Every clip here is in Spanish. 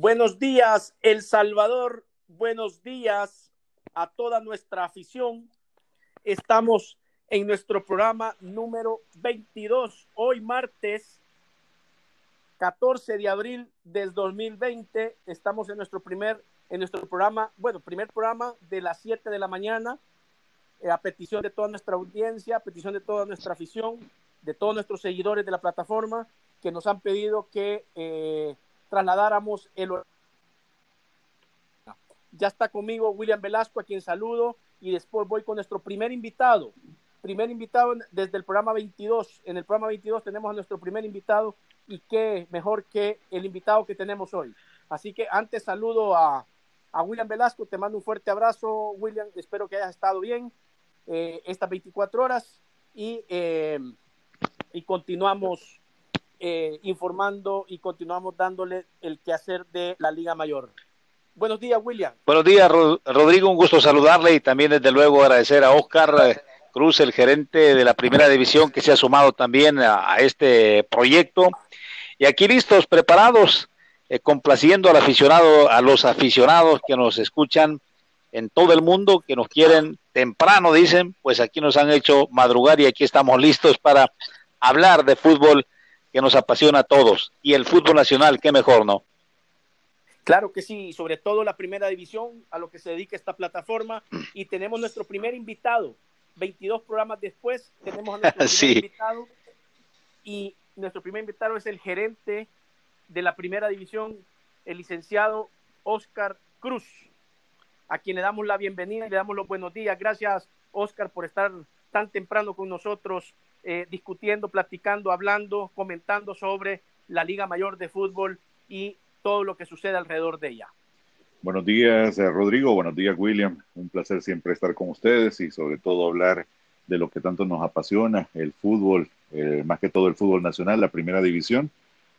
Buenos días, El Salvador. Buenos días a toda nuestra afición. Estamos en nuestro programa número 22, hoy martes 14 de abril del 2020. Estamos en nuestro primer, en nuestro programa, bueno, primer programa de las 7 de la mañana, eh, a petición de toda nuestra audiencia, a petición de toda nuestra afición, de todos nuestros seguidores de la plataforma que nos han pedido que eh, trasladáramos el ya está conmigo William Velasco, a quien saludo, y después voy con nuestro primer invitado. Primer invitado desde el programa 22. En el programa 22 tenemos a nuestro primer invitado y qué mejor que el invitado que tenemos hoy. Así que antes saludo a, a William Velasco, te mando un fuerte abrazo, William, espero que hayas estado bien eh, estas 24 horas y, eh, y continuamos eh, informando y continuamos dándole el quehacer de la Liga Mayor. Buenos días, William. Buenos días, Rodrigo. Un gusto saludarle y también, desde luego, agradecer a Oscar eh, Cruz, el gerente de la primera división, que se ha sumado también a, este proyecto. Y aquí listos, preparados, eh, complaciendo al aficionado, a los aficionados que nos escuchan en todo el mundo, que nos quieren temprano, dicen, pues aquí nos han hecho madrugar y aquí estamos listos para hablar de fútbol que nos apasiona a todos. Y el fútbol nacional, qué mejor, ¿no? Claro que sí, sobre todo la primera división, a lo que se dedica esta plataforma. Y tenemos nuestro primer invitado. 22 programas después, tenemos a nuestro primer invitado. Y nuestro primer invitado es el gerente de la primera división, el licenciado Oscar Cruz, a quien le damos la bienvenida y le damos los buenos días. Gracias, Oscar, por estar tan temprano con nosotros eh, discutiendo, platicando, hablando, comentando sobre la Liga Mayor de Fútbol y todo lo que sucede alrededor de ella. Buenos días, eh, Rodrigo. Buenos días, William. Un placer siempre estar con ustedes y sobre todo hablar de lo que tanto nos apasiona, el fútbol, eh, más que todo el fútbol nacional, la primera división.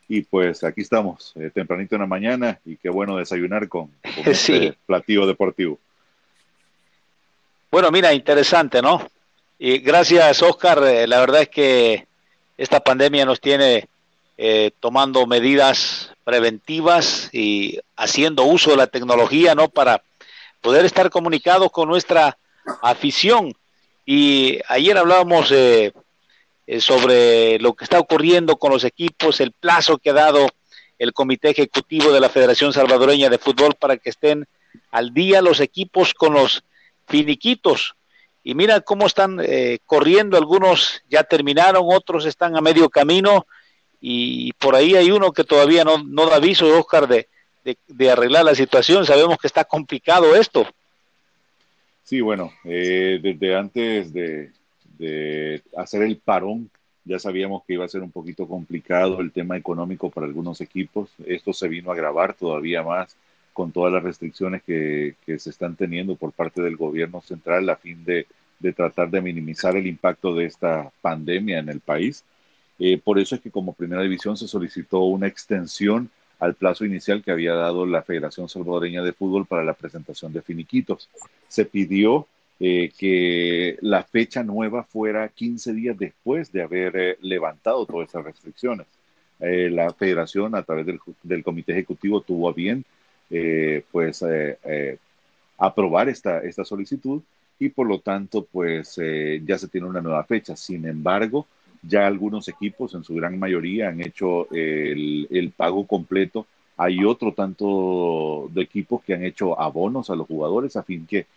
Y pues aquí estamos, tempranito en la mañana y qué bueno desayunar con, este platillo deportivo. Bueno, mira, interesante, ¿no? Y gracias, Oscar. Eh, la verdad es que esta pandemia nos tiene eh, tomando medidas preventivas y haciendo uso de la tecnología, ¿no? Para poder estar comunicados con nuestra afición. Y ayer hablábamos eh, sobre lo que está ocurriendo con los equipos, el plazo que ha dado el Comité Ejecutivo de la Federación Salvadoreña de Fútbol para que estén al día los equipos con los finiquitos y mira cómo están eh, corriendo, algunos ya terminaron, otros están a medio camino y por ahí hay uno que todavía no, no da aviso, Oscar, de, de, arreglar la situación. Sabemos que está complicado esto. Sí, bueno, eh, desde antes de, de hacer el parón, ya sabíamos que iba a ser un poquito complicado el tema económico para algunos equipos. Esto se vino a agravar todavía más con todas las restricciones que, se están teniendo por parte del gobierno central a fin de, tratar de minimizar el impacto de esta pandemia en el país. Eh, por eso es que como primera división se solicitó una extensión al plazo inicial que había dado la Federación Salvadoreña de Fútbol para la presentación de finiquitos. Se pidió eh, que la fecha nueva fuera 15 días después de haber eh, levantado todas esas restricciones. la federación, a través del, del, comité ejecutivo, tuvo a bien eh, pues eh, eh, aprobar esta, esta solicitud y por lo tanto pues ya se tiene una nueva fecha. Sin embargo, ya algunos equipos en su gran mayoría han hecho el, el pago completo. Hay otro tanto de equipos que han hecho abonos a los jugadores a fin que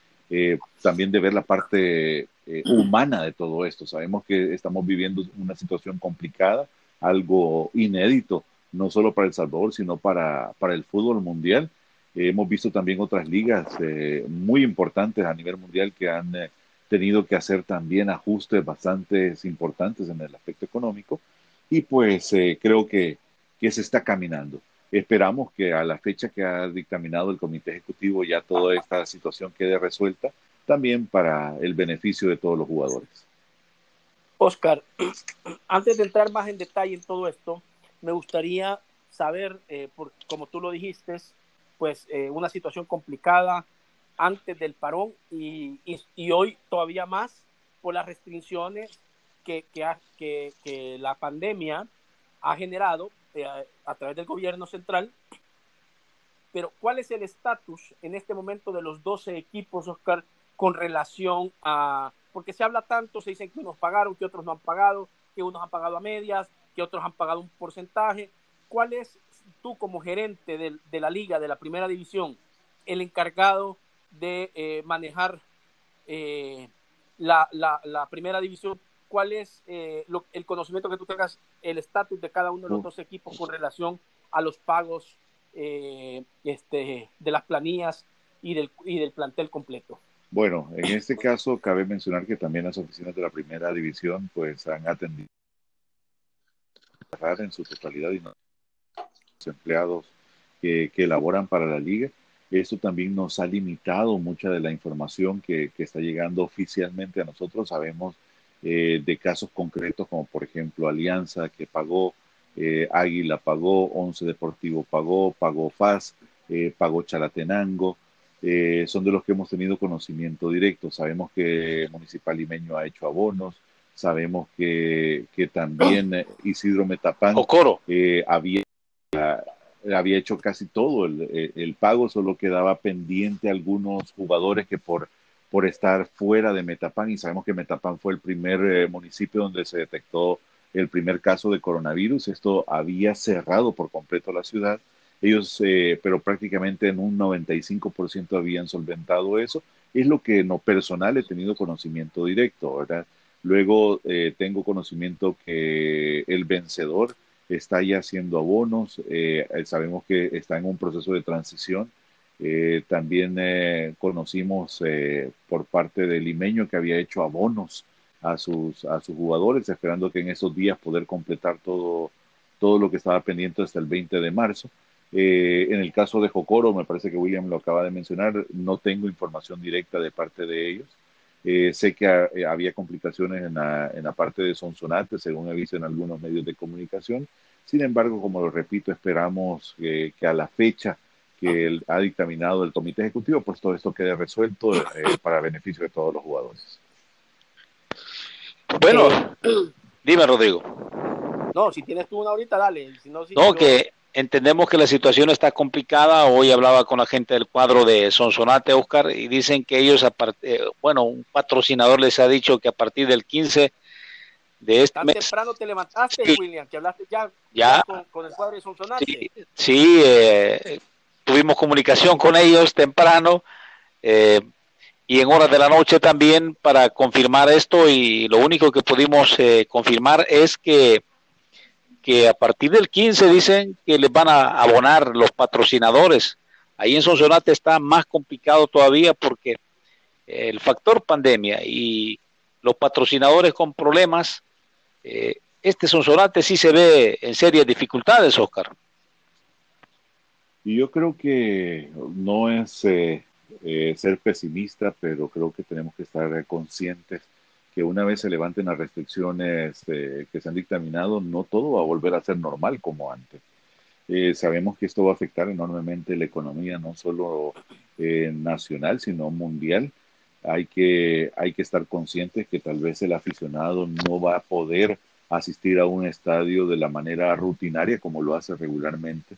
también de ver la parte humana de todo esto. Sabemos que estamos viviendo una situación complicada, algo inédito, no solo para El Salvador, sino para, para el fútbol mundial hemos visto también otras ligas eh, muy importantes a nivel mundial que han eh, tenido que hacer también ajustes bastante importantes en el aspecto económico y pues eh, creo que, que se está caminando. Esperamos que a la fecha que ha dictaminado el Comité Ejecutivo ya toda esta situación quede resuelta también para el beneficio de todos los jugadores. Oscar, antes de entrar más en detalle en todo esto, me gustaría saber, por, como tú lo dijiste, pues eh, una situación complicada antes del parón y, y, hoy todavía más por las restricciones que, que, que, la pandemia ha generado eh, a través del gobierno central pero ¿cuál es el estatus en este momento de los 12 equipos, Oscar, con relación a, porque se habla tanto, se dicen que unos pagaron, que otros no han pagado, que unos han pagado a medias, que otros han pagado un porcentaje. ¿Cuál es tú como gerente de, la liga, de la primera división, el encargado de eh, manejar eh, la, primera división? ¿Cuál es eh, el conocimiento que tú tengas, el estatus de cada uno de los dos equipos con relación a los pagos este, de las planillas y del, y del plantel completo? Bueno, en este caso cabe mencionar que también las oficinas de la primera división pues han atendido en su totalidad y los empleados que, elaboran para la liga. Eso también nos ha limitado mucha de la información que, está llegando oficialmente a nosotros. Sabemos eh, de casos concretos como por ejemplo Alianza que pagó, eh, Águila pagó, Once Deportivo pagó, pagó FAS, eh, pagó Chalatenango, son de los que hemos tenido conocimiento directo. Sabemos que Municipal Limeño ha hecho abonos, sabemos que, que también Isidro Metapán eh, había, hecho casi todo el, el, pago, solo quedaba pendiente algunos jugadores que por, por estar fuera de Metapán, y sabemos que Metapán fue el primer municipio donde se detectó el primer caso de coronavirus, esto había cerrado por completo la ciudad ellos, eh, pero prácticamente en un 95% habían solventado eso. Es lo que en lo personal he tenido conocimiento directo, ¿verdad? Luego eh, tengo conocimiento que el vencedor está ya haciendo abonos, eh, sabemos que está en un proceso de transición. también conocimos por parte del limeño que había hecho abonos a sus, a sus jugadores, esperando que en esos días poder completar todo, todo lo que estaba pendiente hasta el 20 de marzo. Eh, en el caso de Jocoro, me parece que William lo acaba de mencionar, no tengo información directa de parte de ellos. Eh, sé que eh, había complicaciones en la, en la, parte de Sonsonate, según avisan algunos medios de comunicación. Sin embargo, como lo repito, esperamos que a la fecha que ha dictaminado el comité ejecutivo, pues todo esto quede resuelto para beneficio de todos los jugadores. Bueno, dime, Rodrigo. No, si tienes tú una ahorita, dale. Si no, no que entendemos que la situación está complicada. Hoy hablaba con la gente del cuadro de Sonsonate, Oscar, y dicen que ellos, eh, bueno, un patrocinador les ha dicho que a partir del 15 de este Tan mes. temprano te levantaste, William, que hablaste ya, con, el cuadro de Sonsonate. Sí, eh, tuvimos comunicación con ellos temprano. Eh, y en horas de la noche también para confirmar esto y lo único que pudimos confirmar es que que a partir del 15 dicen que les van a abonar los patrocinadores. Ahí en Sonsonate está más complicado todavía porque el factor pandemia y los patrocinadores con problemas, eh, este Sonsonate sí se ve en serias dificultades, Oscar. Y yo creo que no es eh, eh, ser pesimista, pero creo que tenemos que estar conscientes que una vez se levanten las restricciones eh, que se han dictaminado, no todo va a volver a ser normal como antes. Eh, sabemos que esto va a afectar enormemente la economía, no solo eh, nacional, sino mundial. Hay que, hay que estar conscientes que tal vez el aficionado no va a poder asistir a un estadio de la manera rutinaria como lo hace regularmente.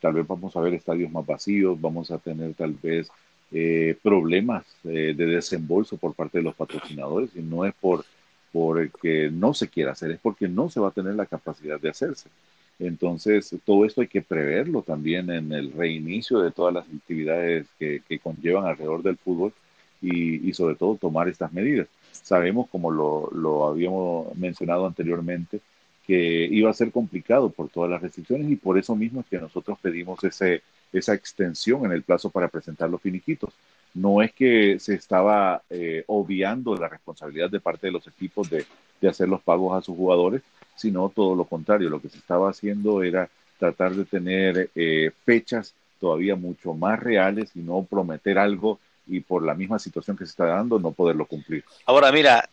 tal vez vamos a ver estadios más vacíos, vamos a tener tal vez eh, problemas eh, de desembolso por parte de los patrocinadores y no es por porque no se quiera hacer, es porque no se va a tener la capacidad de hacerse. Entonces, todo esto hay que preverlo también en el reinicio de todas las actividades que, conllevan alrededor del fútbol y, sobre todo tomar estas medidas. Sabemos, como lo, lo habíamos mencionado anteriormente, que iba a ser complicado por todas las restricciones y por eso mismo es que nosotros pedimos ese, esa extensión en el plazo para presentar los finiquitos. No es que se estaba eh, obviando la responsabilidad de parte de los equipos de, hacer los pagos a sus jugadores, sino todo lo contrario. Lo que se estaba haciendo era tratar de tener eh, fechas todavía mucho más reales y no prometer algo y por la misma situación que se está dando no poderlo cumplir. Ahora mira,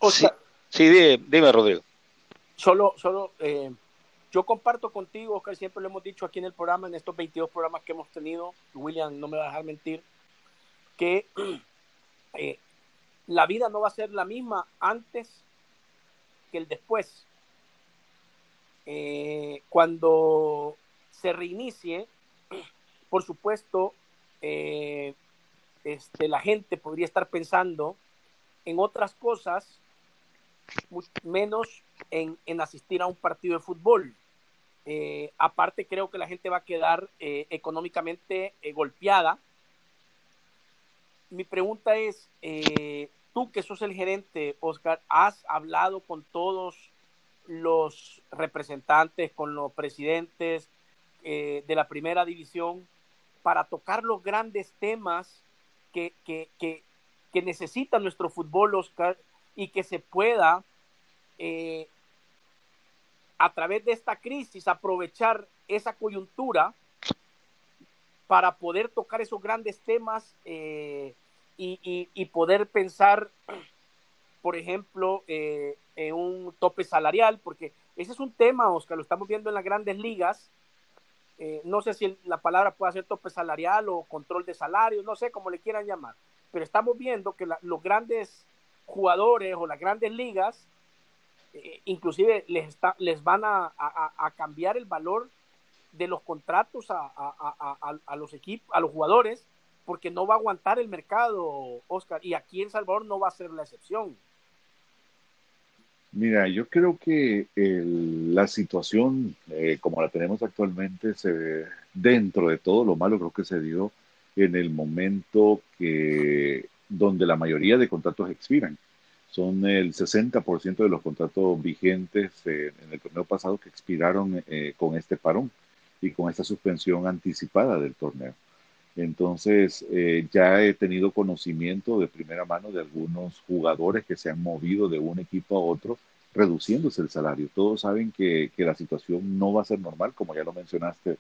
sí, dime, Rodrigo. Solo, solo eh, yo comparto contigo, Oscar, siempre lo hemos dicho aquí en el programa, en estos 22 programas que hemos tenido, William no me va a dejar mentir, que eh, la vida no va a ser la misma antes que el después. Eh, cuando se reinicie, por supuesto, eh, este, la gente podría estar pensando en otras cosas, menos en, asistir a un partido de fútbol. Eh, aparte, creo que la gente va a quedar eh, económicamente golpeada. Mi pregunta es, tú que sos el gerente, Oscar, ¿has hablado con todos los representantes, con los presidentes de la primera división para tocar los grandes temas que, que, que, necesita nuestro fútbol, Oscar, y que se pueda, eh, a través de esta crisis, aprovechar esa coyuntura para poder tocar esos grandes temas eh, y, poder pensar, por ejemplo, eh, en un tope salarial, porque ese es un tema, Oscar, lo estamos viendo en las grandes ligas, eh, no sé si la palabra puede ser tope salarial o control de salarios, no sé cómo le quieran llamar, pero estamos viendo que los grandes jugadores o las grandes ligas, eh, inclusive les, está, les van a, cambiar el valor de los contratos a, los equipos, a los jugadores, porque no va a aguantar el mercado, Oscar, y aquí en Salvador no va a ser la excepción. Mira, yo creo que la situación eh, como la tenemos actualmente, se, dentro de todo lo malo, creo que se dio en el momento que donde la mayoría de contratos expiran. Son el 60% de los contratos vigentes en el torneo pasado que expiraron eh, con este parón y con esta suspensión anticipada del torneo. Entonces, eh, ya he tenido conocimiento de primera mano de algunos jugadores que se han movido de un equipo a otro, reduciéndose el salario. Todos saben que, la situación no va a ser normal, como ya lo mencionaste,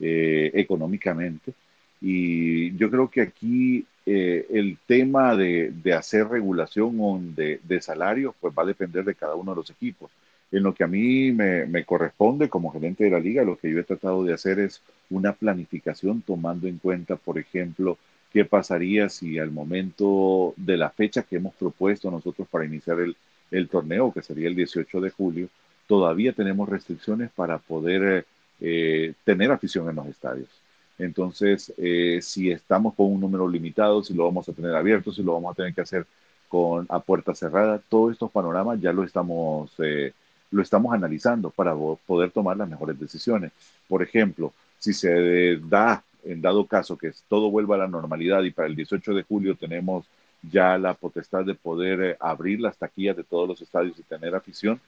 eh, económicamente. Y yo creo que aquí eh, el tema de, hacer regulación de, de salarios, pues va a depender de cada uno de los equipos. En lo que a mí me, corresponde como gerente de la liga, lo que yo he tratado de hacer es una planificación tomando en cuenta, por ejemplo, qué pasaría si al momento de la fecha que hemos propuesto nosotros para iniciar el, torneo, que sería el 18 de julio, todavía tenemos restricciones para poder eh, tener afición en los estadios. Entonces, eh, si estamos con un número limitado, si lo vamos a tener abierto, si lo vamos a tener que hacer con a puerta cerrada, todos estos panoramas ya lo estamos eh, lo estamos analizando para poder tomar las mejores decisiones. Por ejemplo, si se da, en dado caso, que todo vuelva a la normalidad y para el 18 de julio tenemos ya la potestad de poder eh, abrir las taquillas de todos los estadios y tener afición,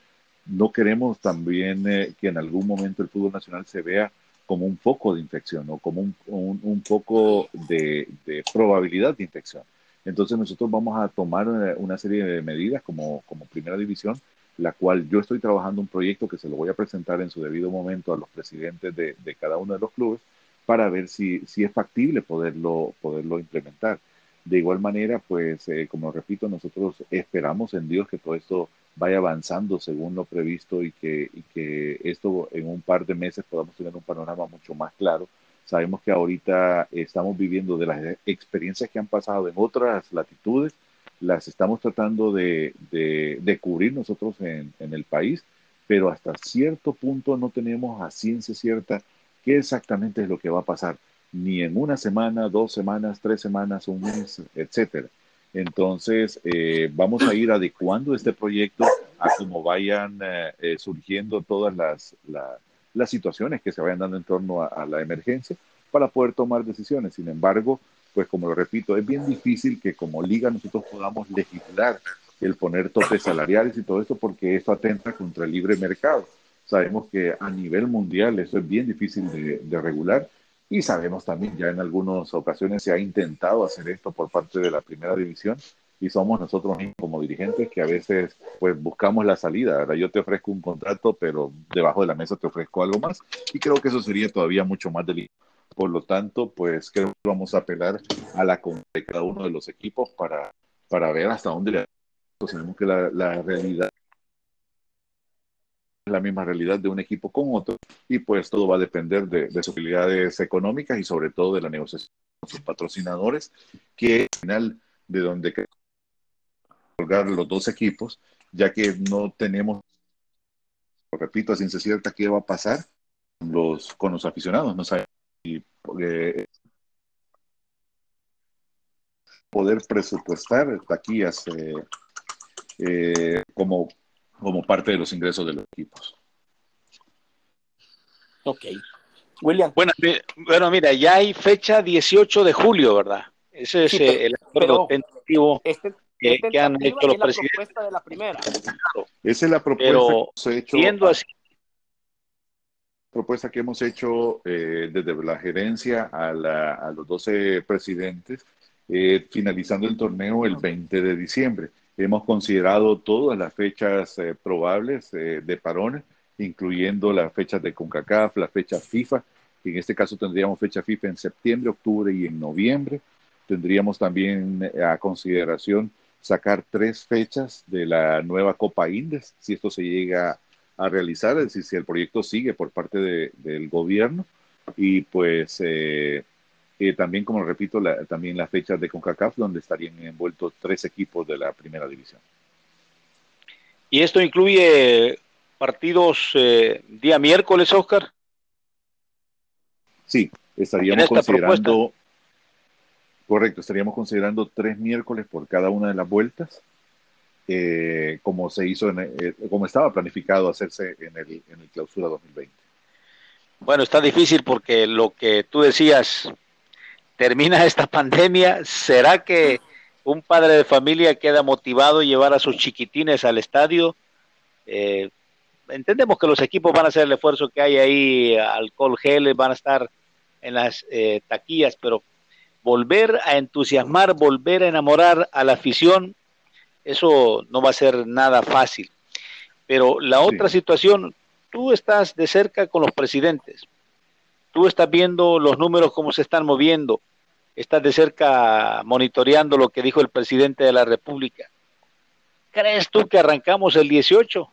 no queremos también eh, que en algún momento el fútbol nacional se vea como un foco de infección o como un, un, foco de, de, probabilidad de infección. Entonces nosotros vamos a tomar una serie de medidas como, como primera división la cual yo estoy trabajando un proyecto que se lo voy a presentar en su debido momento a los presidentes de, cada uno de los clubes para ver si, si es factible poderlo, poderlo implementar. De igual manera, pues, eh, como repito, nosotros esperamos en Dios que todo esto vaya avanzando según lo previsto y que, y que esto en un par de meses podamos tener un panorama mucho más claro. Sabemos que ahorita estamos viviendo de las experiencias que han pasado en otras latitudes, las estamos tratando de, de, cubrir nosotros en, en, el país, pero hasta cierto punto no tenemos a ciencia cierta qué exactamente es lo que va a pasar, ni en una semana, dos semanas, tres semanas, un mes, etcétera. Entonces, eh, vamos a ir adecuando este proyecto a cómo vayan eh, eh, surgiendo todas las, las situaciones que se vayan dando en torno a la emergencia para poder tomar decisiones. Sin embargo, pues como lo repito, es bien difícil que como liga nosotros podamos legislar el poner topes salariales y todo esto porque esto atenta contra el libre mercado. Sabemos que a nivel mundial eso es bien difícil de, regular y sabemos también ya en algunas ocasiones se ha intentado hacer esto por parte de la primera división y somos nosotros mismos como dirigentes que a veces pues buscamos la salida. Ahora yo te ofrezco un contrato, pero debajo de la mesa te ofrezco algo más y creo que eso sería todavía mucho más delicado por lo tanto, pues creo que vamos a apelar a la de cada uno de los equipos para, para ver hasta dónde le Sabemos que la, realidad la misma realidad de un equipo con otro y pues todo va a depender de, sus utilidades económicas y sobre todo de la negociación con sus patrocinadores, que al final de donde colgar los dos equipos, ya que no tenemos, repito, a ciencia cierta qué va a pasar los, con los aficionados, no sabemos poder presupuestar taquillas como, como parte de los ingresos de los equipos. Ok. William. Bueno, bueno, mira, ya hay fecha 18 de julio, ¿verdad? Ese es el acuerdo tentativo este, que, han hecho los presidentes. La propuesta de la primera. Esa es la propuesta que hemos hecho. Siendo así. Propuesta que hemos hecho eh, desde la gerencia a, a los 12 presidentes, eh, finalizando el torneo el 20 de diciembre. Hemos considerado todas las fechas eh, probables de parones incluyendo las fechas de CONCACAF, la fecha FIFA. En este caso tendríamos fecha FIFA en septiembre, octubre y en noviembre. Tendríamos también eh, a consideración sacar tres fechas de la nueva Copa Indes, si esto se llega a realizar, es decir, si el proyecto sigue por parte del gobierno. Y pues eh, eh, también, como repito, también las fechas de CONCACAF, donde estarían envueltos tres equipos de la primera división. Y esto incluye partidos eh, día miércoles, Oscar. Sí, estaríamos considerando, correcto, estaríamos considerando tres miércoles por cada una de las vueltas, eh, como se hizo, en, eh, como estaba planificado hacerse en el, en el clausura 2020. Bueno, está difícil porque lo que tú decías, termina esta pandemia, ¿será que un padre de familia queda motivado a llevar a sus chiquitines al estadio? Eh, entendemos que los equipos van a hacer el esfuerzo que hay ahí, alcohol gel, van a estar en las eh, taquillas, pero volver a entusiasmar, volver a enamorar a la afición, eso no va a ser nada fácil. Pero la otra situación, tú estás de cerca con los presidentes, tú estás viendo los números cómo se están moviendo, estás de cerca monitoreando lo que dijo el presidente de la República. ¿Crees tú que arrancamos el 18?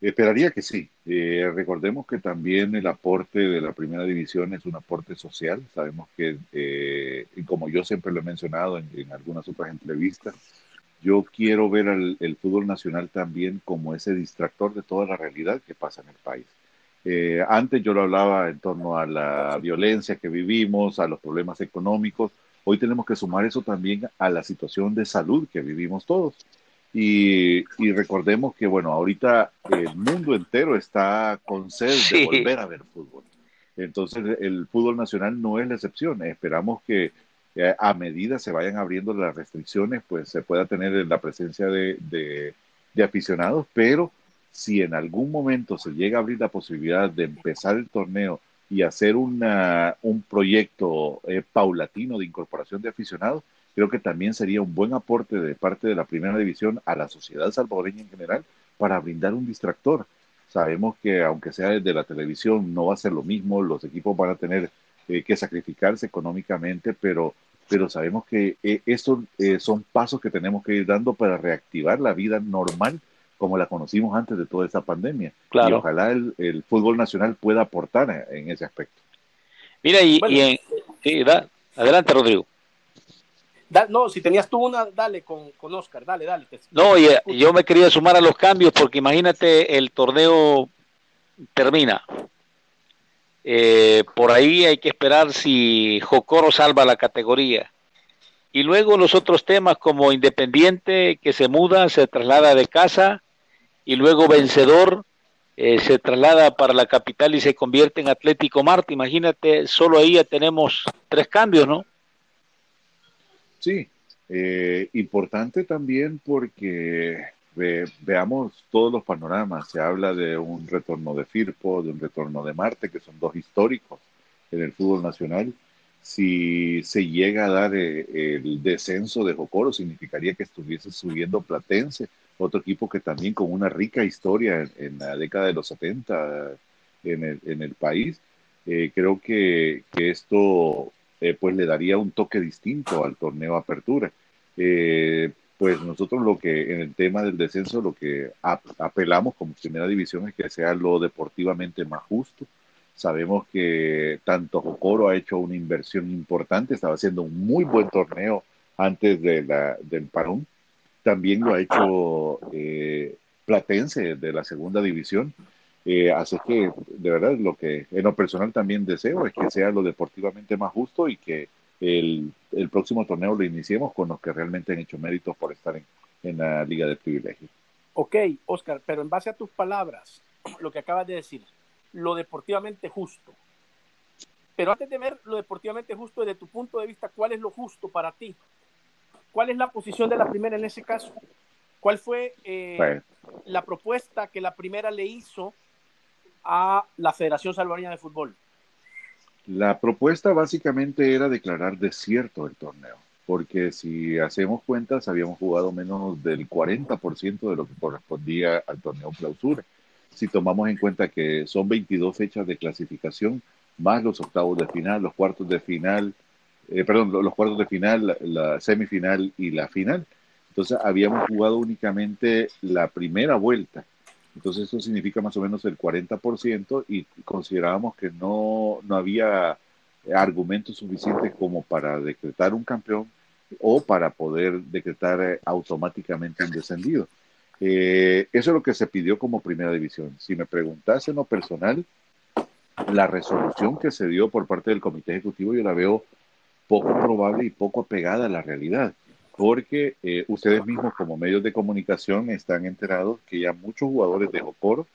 Esperaría que sí. Eh, recordemos que también el aporte de la primera división es un aporte social. Sabemos que, eh, y como yo siempre lo he mencionado en, algunas otras entrevistas, yo quiero ver al, el fútbol nacional también como ese distractor de toda la realidad que pasa en el país. Eh, antes yo lo hablaba en torno a la violencia que vivimos, a los problemas económicos. Hoy tenemos que sumar eso también a la situación de salud que vivimos todos. Y, recordemos que, bueno, ahorita el mundo entero está con sed de volver a ver fútbol. Entonces, el fútbol nacional no es la excepción. Esperamos que eh, a medida se vayan abriendo las restricciones, pues se pueda tener la presencia de, de, aficionados, pero si en algún momento se llega a abrir la posibilidad de empezar el torneo y hacer una, un proyecto eh, paulatino de incorporación de aficionados, creo que también sería un buen aporte de parte de la primera división a la sociedad salvadoreña en general para brindar un distractor. Sabemos que aunque sea desde la televisión no va a ser lo mismo, los equipos van a tener eh, que sacrificarse económicamente, pero, pero sabemos que eh, estos eh, son pasos que tenemos que ir dando para reactivar la vida normal como la conocimos antes de toda esta pandemia. Y ojalá el, fútbol nacional pueda aportar en, ese aspecto. Mira, y, adelante, Rodrigo no, si tenías tú una, dale con, con Oscar, dale, dale. no, yo me quería sumar a los cambios porque imagínate, el torneo termina. Eh, por ahí hay que esperar si Jocoro salva la categoría. Y luego los otros temas como Independiente que se muda, se traslada de casa y luego vencedor eh, se traslada para la capital y se convierte en Atlético Marte. Imagínate, solo ahí ya tenemos tres cambios, ¿no? Sí, eh, importante también porque veamos todos los panoramas. Se habla de un retorno de Firpo, de un retorno de Marte, que son dos históricos en el fútbol nacional. Si se llega a dar eh, el descenso de Jocoro, significaría que estuviese subiendo Platense, otro equipo que también con una rica historia en, la década de los 70 en el, en el país. Eh, creo que, que esto eh, pues le daría un toque distinto al torneo Apertura. Eh, pues nosotros lo que en el tema del descenso lo que apelamos como primera división es que sea lo deportivamente más justo. Sabemos que tanto Jocoro ha hecho una inversión importante, estaba haciendo un muy buen torneo antes de la, del parón. También lo ha hecho eh, Platense de la segunda división Eh, así que, de verdad, lo que en lo personal también deseo es que sea lo deportivamente más justo y que el, el próximo torneo lo iniciemos con los que realmente han hecho méritos por estar en, en la Liga de Privilegio. Ok, Oscar, pero en base a tus palabras, lo que acabas de decir, lo deportivamente justo. Pero antes de ver lo deportivamente justo desde tu punto de vista, ¿cuál es lo justo para ti? ¿Cuál es la posición de la primera en ese caso? ¿Cuál fue eh, la propuesta que la primera le hizo a la Federación Salvadoreña de Fútbol? La propuesta básicamente era declarar desierto el torneo, porque si hacemos cuentas, habíamos jugado menos del 40% de lo que correspondía al torneo clausura. Si tomamos en cuenta que son 22 fechas de clasificación, más los octavos de final, los cuartos de final, eh, perdón, los cuartos de final, la semifinal y la final. Entonces habíamos jugado únicamente la primera vuelta. Entonces eso significa más o menos el 40% y considerábamos que no, no había argumentos suficientes como para decretar un campeón o para poder decretar eh, automáticamente un descendido. Eh, eso es lo que se pidió como primera división. Si me preguntas en lo personal, la resolución que se dio por parte del comité ejecutivo yo la veo poco probable y poco apegada a la realidad, porque eh, ustedes mismos como medios de comunicación están enterados que ya muchos jugadores de Jocoro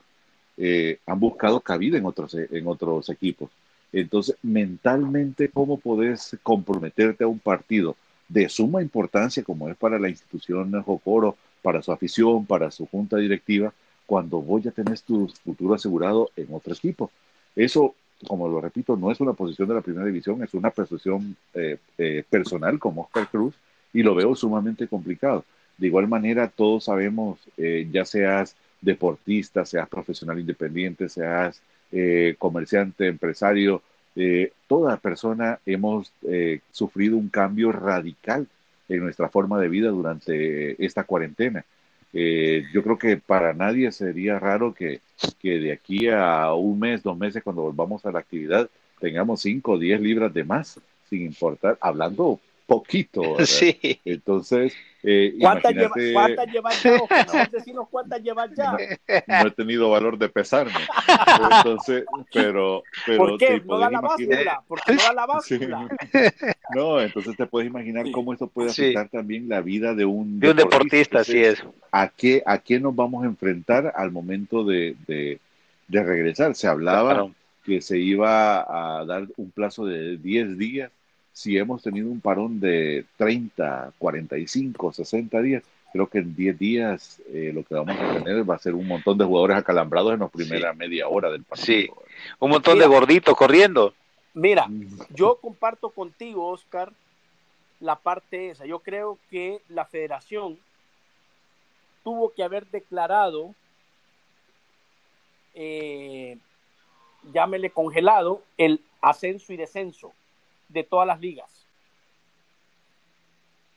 eh, han buscado cabida en otros, en otros equipos. Entonces, mentalmente, ¿cómo podés comprometerte a un partido de suma importancia como es para la institución Jocoro, para su afición, para su junta directiva, cuando vos ya tenés tu futuro asegurado en otro equipo? Eso como lo repito, no es una posición de la primera división, es una posición eh, eh, personal como Oscar Cruz y lo veo sumamente complicado. De igual manera, todos sabemos, eh, ya seas deportista, seas profesional independiente, seas comerciante, empresario, toda persona hemos sufrido un cambio radical en nuestra forma de vida durante esta cuarentena. Eh, yo creo que para nadie sería raro que, que, de aquí a un mes, dos meses, cuando volvamos a la actividad, tengamos 5 o 10 libras de más, sin importar, hablando poquito. Sí. Entonces, eh, ¿cuántas llevas ya? No, cuántas llevas ya. No, he tenido valor de pesarme. Entonces, pero, pero ¿Por qué? No da la báscula. ¿Por qué no da la báscula? No, entonces te puedes imaginar cómo esto puede afectar también la vida de un, de un deportista. así es. ¿a qué, ¿A qué nos vamos a enfrentar al momento de, de, de regresar? Se hablaba que se iba a dar un plazo de 10 días si hemos tenido un parón de 30, 45, 60 días, creo que en 10 días eh, lo que vamos a tener va a ser un montón de jugadores acalambrados en la primera media hora del partido. Sí, un montón de gorditos corriendo. Mira, yo comparto contigo, Oscar, la parte esa. Yo creo que la federación tuvo que haber declarado, eh, llámele congelado, el ascenso y descenso de todas las ligas.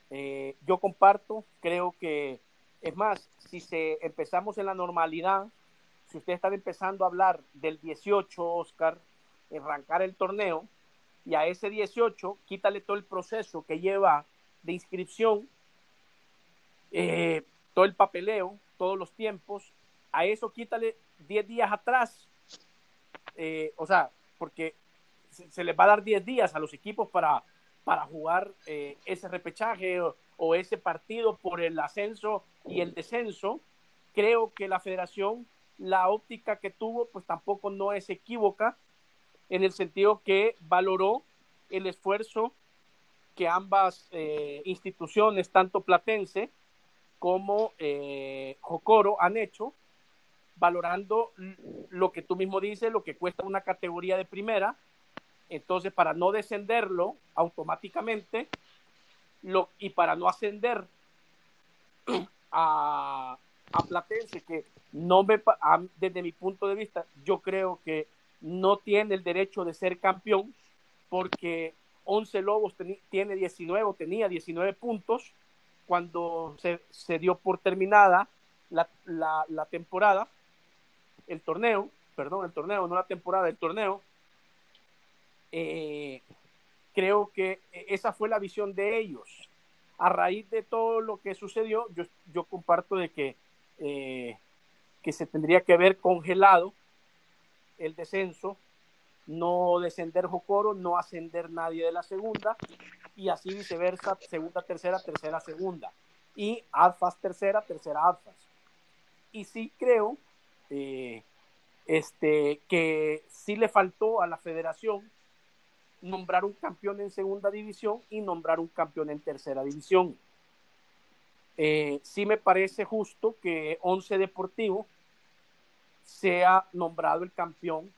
Eh, yo comparto, creo que, es más, si se empezamos en la normalidad, si ustedes están empezando a hablar del 18, Oscar, arrancar el torneo, y a ese 18, quítale todo el proceso que lleva de inscripción, eh, todo el papeleo, todos los tiempos, a eso quítale 10 días atrás, eh, o sea, porque se, les va a dar 10 días a los equipos para, para jugar eh, ese repechaje o, ese partido por el ascenso y el descenso. Creo que la federación, la óptica que tuvo, pues tampoco no es equívoca en el sentido que valoró el esfuerzo que ambas eh, instituciones, tanto Platense como eh, Jocoro, han hecho, valorando lo que tú mismo dices, lo que cuesta una categoría de primera, entonces, para no descenderlo automáticamente y para no ascender a, a Platense, que no me, desde mi punto de vista, yo creo que no tiene el derecho de ser campeón porque 11 Lobos tiene 19 o tenía 19 puntos cuando se, se dio por terminada la, la, la, temporada, el torneo, perdón, el torneo, no la temporada, el torneo, eh, creo que esa fue la visión de ellos. A raíz de todo lo que sucedió, yo, yo comparto de que, eh, que se tendría que haber congelado el descenso, no descender Jocoro, no ascender nadie de la segunda, y así viceversa, segunda, tercera, tercera, segunda, y ADFAS tercera, tercera ADFAS. Y sí creo eh, este, que sí le faltó a la federación nombrar un campeón en segunda división y nombrar un campeón en tercera división. Eh, sí me parece justo que Once Deportivo sea nombrado el campeón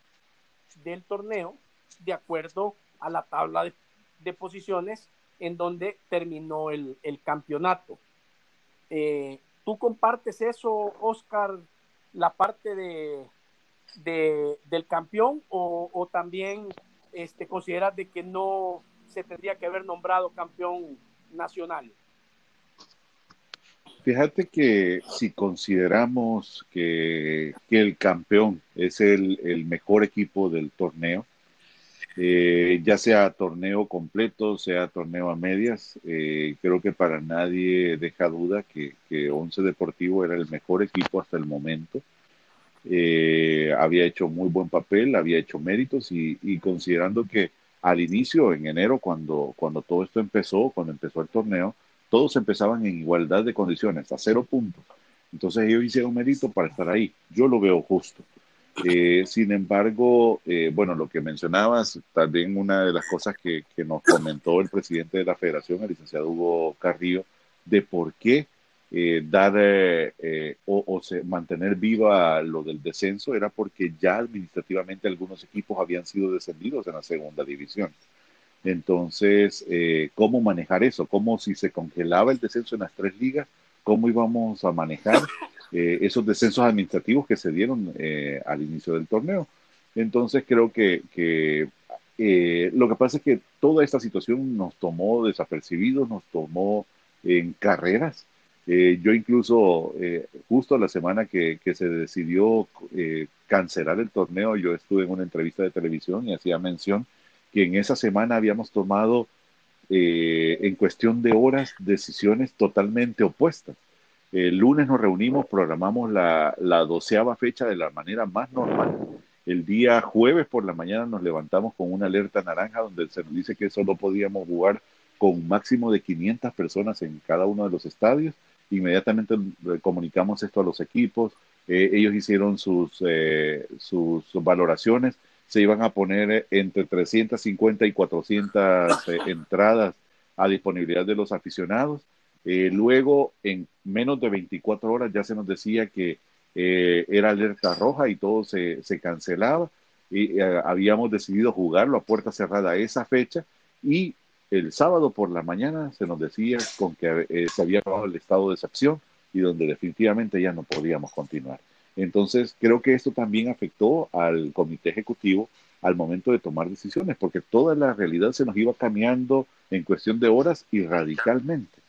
del torneo de acuerdo a la tabla de, posiciones en donde terminó el, campeonato. Eh, ¿Tú compartes eso, Oscar, la parte de, del campeón o, también este, consideras de que no se tendría que haber nombrado campeón nacional? Fíjate que si consideramos que, el campeón es el, mejor equipo del torneo, eh, ya sea torneo completo, sea torneo a medias, eh, creo que para nadie deja duda que, que, Once Deportivo era el mejor equipo hasta el momento. Eh, había hecho muy buen papel, había hecho méritos y, considerando que al inicio, en enero, cuando, cuando todo esto empezó, cuando empezó el torneo, todos empezaban en igualdad de condiciones, a cero puntos. Entonces ellos hicieron mérito para estar ahí. Yo lo veo justo. Eh, sin embargo, eh, bueno, lo que mencionabas, también una de las cosas que, nos comentó el presidente de la federación, el licenciado Hugo Carrillo, de por qué eh, dar o, o mantener viva lo del descenso era porque ya administrativamente algunos equipos habían sido descendidos en la segunda división. Entonces, eh, ¿cómo manejar eso? ¿Cómo si se congelaba el descenso en las tres ligas, cómo íbamos a manejar eh, esos descensos administrativos que se dieron eh, al inicio del torneo? Entonces, creo que lo que pasa es que toda esta situación nos tomó desapercibidos, nos tomó en carreras. Yo incluso, justo la semana que, que se decidió cancelar el torneo, yo estuve en una entrevista de televisión y hacía mención que en esa semana habíamos tomado eh, en cuestión de horas decisiones totalmente opuestas. El lunes nos reunimos, programamos la, la doceava fecha de la manera más normal. El día jueves por la mañana nos levantamos con una alerta naranja donde se nos dice que solo podíamos jugar con un máximo de 500 personas en cada uno de los estadios. Inmediatamente comunicamos esto a los equipos, eh, ellos hicieron sus, eh, sus valoraciones se iban a poner entre 350 y 400 eh, entradas a disponibilidad de los aficionados. Eh, luego, en menos de 24 horas ya se nos decía que eh, era alerta roja y todo se, se cancelaba. Y habíamos decidido jugarlo a puerta cerrada esa fecha y el sábado por la mañana se nos decía con que se había acabado el estado de excepción y donde definitivamente ya no podíamos continuar. Entonces, creo que esto también afectó al comité ejecutivo al momento de tomar decisiones, porque toda la realidad se nos iba cambiando en cuestión de horas y radicalmente.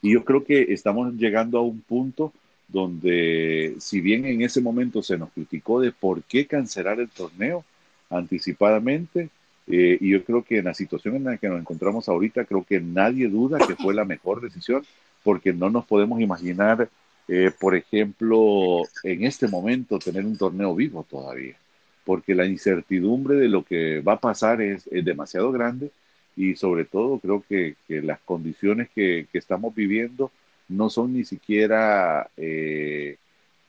Y yo creo que estamos llegando a un punto donde, si bien en ese momento se nos criticó de por qué cancelar el torneo anticipadamente, eh, y yo creo que en la situación en la que nos encontramos ahorita, creo que nadie duda que fue la mejor decisión, porque no nos podemos imaginar eh, por ejemplo, en este momento tener un torneo vivo todavía, porque la incertidumbre de lo que va a pasar es, demasiado grande y sobre todo creo que, las condiciones que, estamos viviendo no son ni siquiera, eh,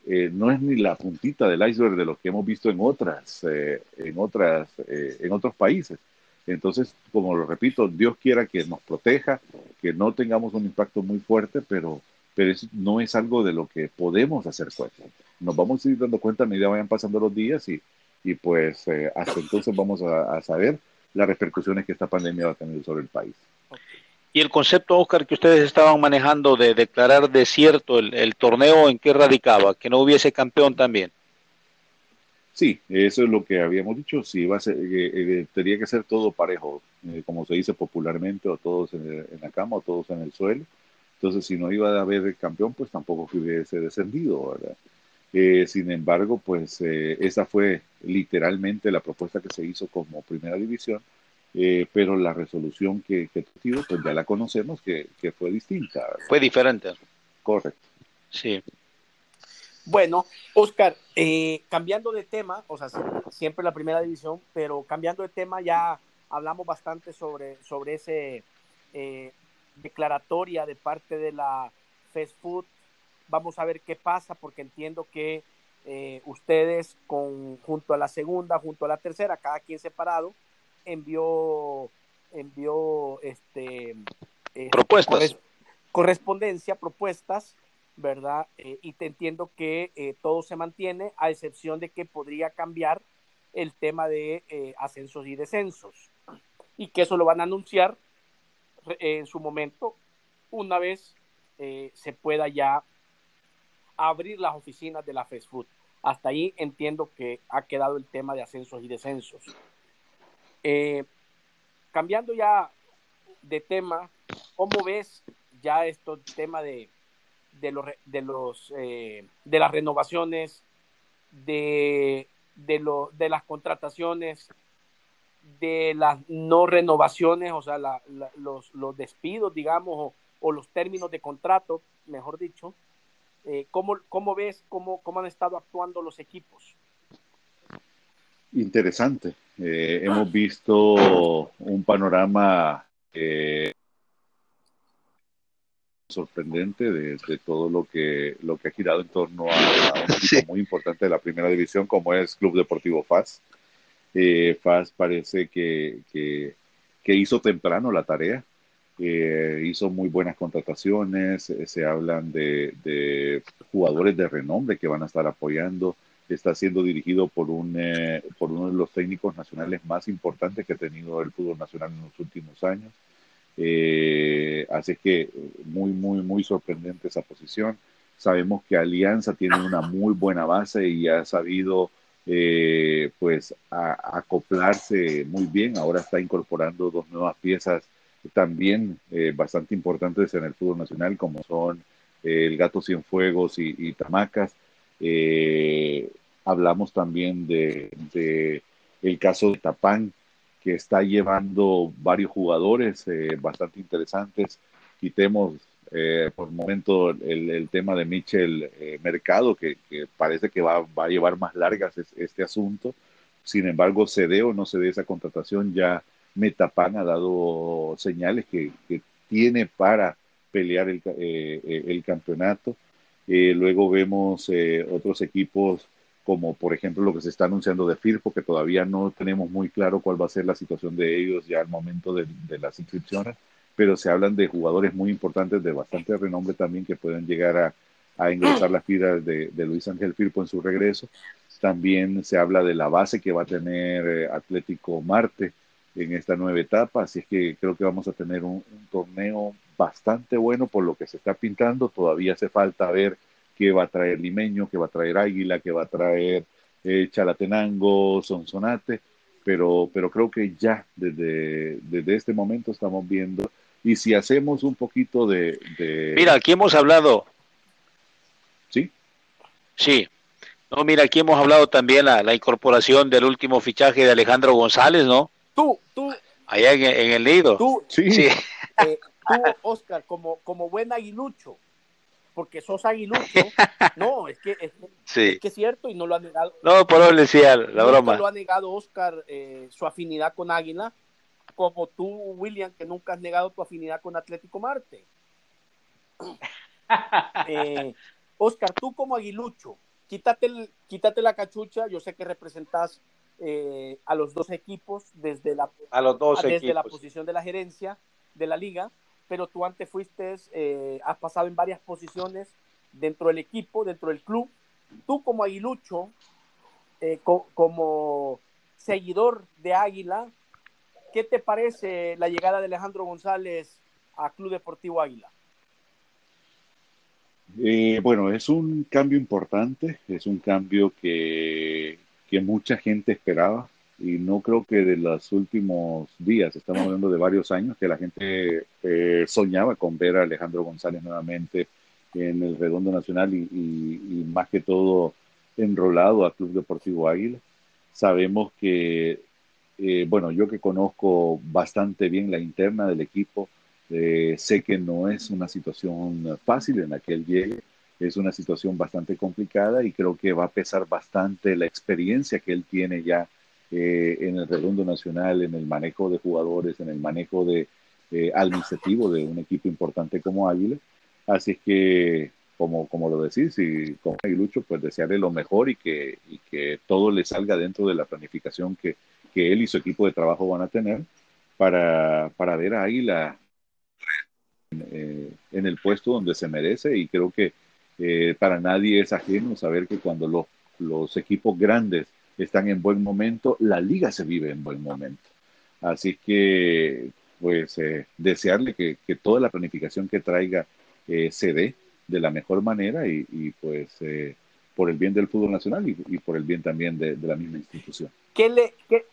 eh, no es ni la puntita del iceberg de lo que hemos visto en otras, en otras, en otros países. Entonces, como lo repito, Dios quiera que nos proteja, que no tengamos un impacto muy fuerte, pero pero eso no es algo de lo que podemos hacer cuenta. Nos vamos a ir dando cuenta a medida que vayan pasando los días y, y pues eh, hasta entonces vamos a, saber las repercusiones que esta pandemia va a tener sobre el país. Y el concepto, Oscar, que ustedes estaban manejando de declarar desierto el, el torneo, ¿en qué radicaba? Que no hubiese campeón también. Sí, eso es lo que habíamos dicho. Sí, va a ser, eh, eh, tenía que ser todo parejo, como se dice popularmente, o todos en, la cama o todos en el suelo. Entonces, si no iba a haber el campeón, pues tampoco hubiese descendido, ¿verdad? Eh, sin embargo, pues eh, esa fue literalmente la propuesta que se hizo como primera división, eh, pero la resolución que, que tuvo, pues ya la conocemos, que, fue distinta. Fue diferente. Correcto. Sí. Bueno, Oscar, eh, cambiando de tema, o sea, siempre la primera división, pero cambiando de tema ya hablamos bastante sobre, sobre ese eh, declaratoria de parte de la Fast Food. Vamos a ver qué pasa, porque entiendo que eh, ustedes, con, junto a la segunda, junto a la tercera, cada quien separado, envió, envió este, propuestas. correspondencia, propuestas ¿verdad? Eh, y te entiendo que eh, todo se mantiene, a excepción de que podría cambiar el tema de eh, ascensos y descensos. Y que eso lo van a anunciar en su momento, una vez se pueda ya abrir las oficinas de la Fast Food. Hasta ahí entiendo que ha quedado el tema de ascensos y descensos. Cambiando ya de tema, ¿cómo ves ya esto, tema de de los de los eh, de las renovaciones de de, lo, de las contrataciones de las no renovaciones o sea los, los, despidos digamos o, los términos de contrato mejor dicho eh, ¿cómo, ¿cómo, ves cómo, cómo han estado actuando los equipos interesante. Eh, hemos visto un panorama sorprendente de, todo lo que, lo que ha girado en torno a, un equipo muy importante de la primera división como es Club Deportivo FAS. Eh, FAS parece que, que, hizo temprano la tarea, eh, hizo muy buenas contrataciones, eh, se hablan de, de, jugadores de renombre que van a estar apoyando, está siendo dirigido por, un, por uno de los técnicos nacionales más importantes que ha tenido el fútbol nacional en los últimos años. Eh, así que muy, muy, muy sorprendente esa posición. Sabemos que Alianza tiene una muy buena base y ha sabido eh, pues acoplarse muy bien. Ahora está incorporando dos nuevas piezas también eh, bastante importantes en el fútbol nacional, como son el Gato Cienfuegos y, y Tamacas. Hablamos también de, el caso de Tapán, que está llevando varios jugadores eh, bastante interesantes. Quitemos eh, por momento el, tema de Michel eh, Mercado, que, parece que va, a llevar más largas este asunto. Sin embargo, se dé o no se dé esa contratación, ya Metapan ha dado señales que, tiene para pelear el, el campeonato. Luego vemos otros equipos como por ejemplo lo que se está anunciando de Firpo, que todavía no tenemos muy claro cuál va a ser la situación de ellos ya al momento de, las inscripciones, pero se hablan de jugadores muy importantes de bastante renombre también que pueden llegar a, a ingresar las filas de, Luis Ángel Firpo en su regreso. También se habla de la base que va a tener eh, Atlético Marte en esta nueva etapa, así es que creo que vamos a tener un torneo bastante bueno por lo que se está pintando. Todavía hace falta ver que va a traer Limeño, que va a traer Águila, que va a traer eh, Chalatenango, Sonsonate, pero, pero creo que ya desde, desde este momento estamos viendo, y si hacemos un poquito de... Mira, aquí hemos hablado... ¿Sí? Sí. No, mira, aquí hemos hablado también la, la incorporación del último fichaje de Alejandro González, ¿no? Tú, tú. Allá en, el nido. Tú, sí. sí. Eh, tú, Oscar, como, como buen aguilucho, porque sos aguilucho. No, es que es, que es cierto y no lo ha negado. No, por decía la broma. lo ha negado Oscar eh, su afinidad con Águila, como tú, William, que nunca has negado tu afinidad con Atlético Marte. Eh, Oscar, tú como aguilucho, quítate, quítate la cachucha, yo sé que representas eh, a los dos equipos desde la, a los dos desde la posición de la gerencia de la liga pero tú antes fuiste, eh, has pasado en varias posiciones dentro del equipo, dentro del club. Tú como aguilucho, eh, como seguidor de Águila, ¿qué te parece la llegada de Alejandro González a Club Deportivo Águila? Eh, bueno, es un cambio importante, es un cambio que, que mucha gente esperaba y no creo que de los últimos días, estamos hablando de varios años, que la gente eh, soñaba con ver a Alejandro González nuevamente en el Redondo Nacional y, más que todo enrolado a Club Deportivo Águila. Sabemos que, eh, bueno, yo que conozco bastante bien la interna del equipo, eh, sé que no es una situación fácil en la que él llegue, es una situación bastante complicada y creo que va a pesar bastante la experiencia que él tiene ya eh, en el redondo nacional, en el manejo de jugadores, en el manejo de eh, administrativo de un equipo importante como Águila. Así es que, como, como lo decís, y como Aguilucho, pues desearle lo mejor y que, y que todo le salga dentro de la planificación que, que él y su equipo de trabajo van a tener para, para ver a Águila eh, en el puesto donde se merece y creo que eh, para nadie es ajeno saber que cuando los, los equipos grandes están en buen momento, la liga se vive en buen momento. Así que, pues, eh, desearle que, que, toda la planificación que traiga se dé de la mejor manera y, y pues, por el bien del fútbol nacional y, y por el bien también de, de la misma institución. ¿Qué le, qué,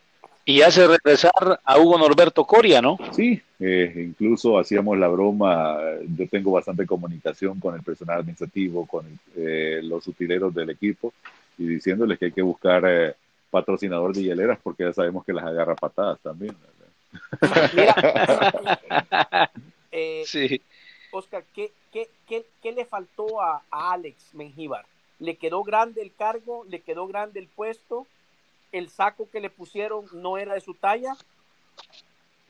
y hace regresar a Hugo Norberto Coria, ¿no? Sí, eh, incluso hacíamos la broma, yo tengo bastante comunicación con el personal administrativo, con eh, los utileros del equipo, y diciéndoles que hay que buscar eh, patrocinador de hieleras porque ya sabemos que las agarra patadas también. Mira, sí. Oscar, ¿qué, qué, qué, qué le faltó a, a Alex Mengíbar? ¿Le quedó grande el cargo? ¿Le quedó grande el puesto? el saco que le pusieron no era de su talla?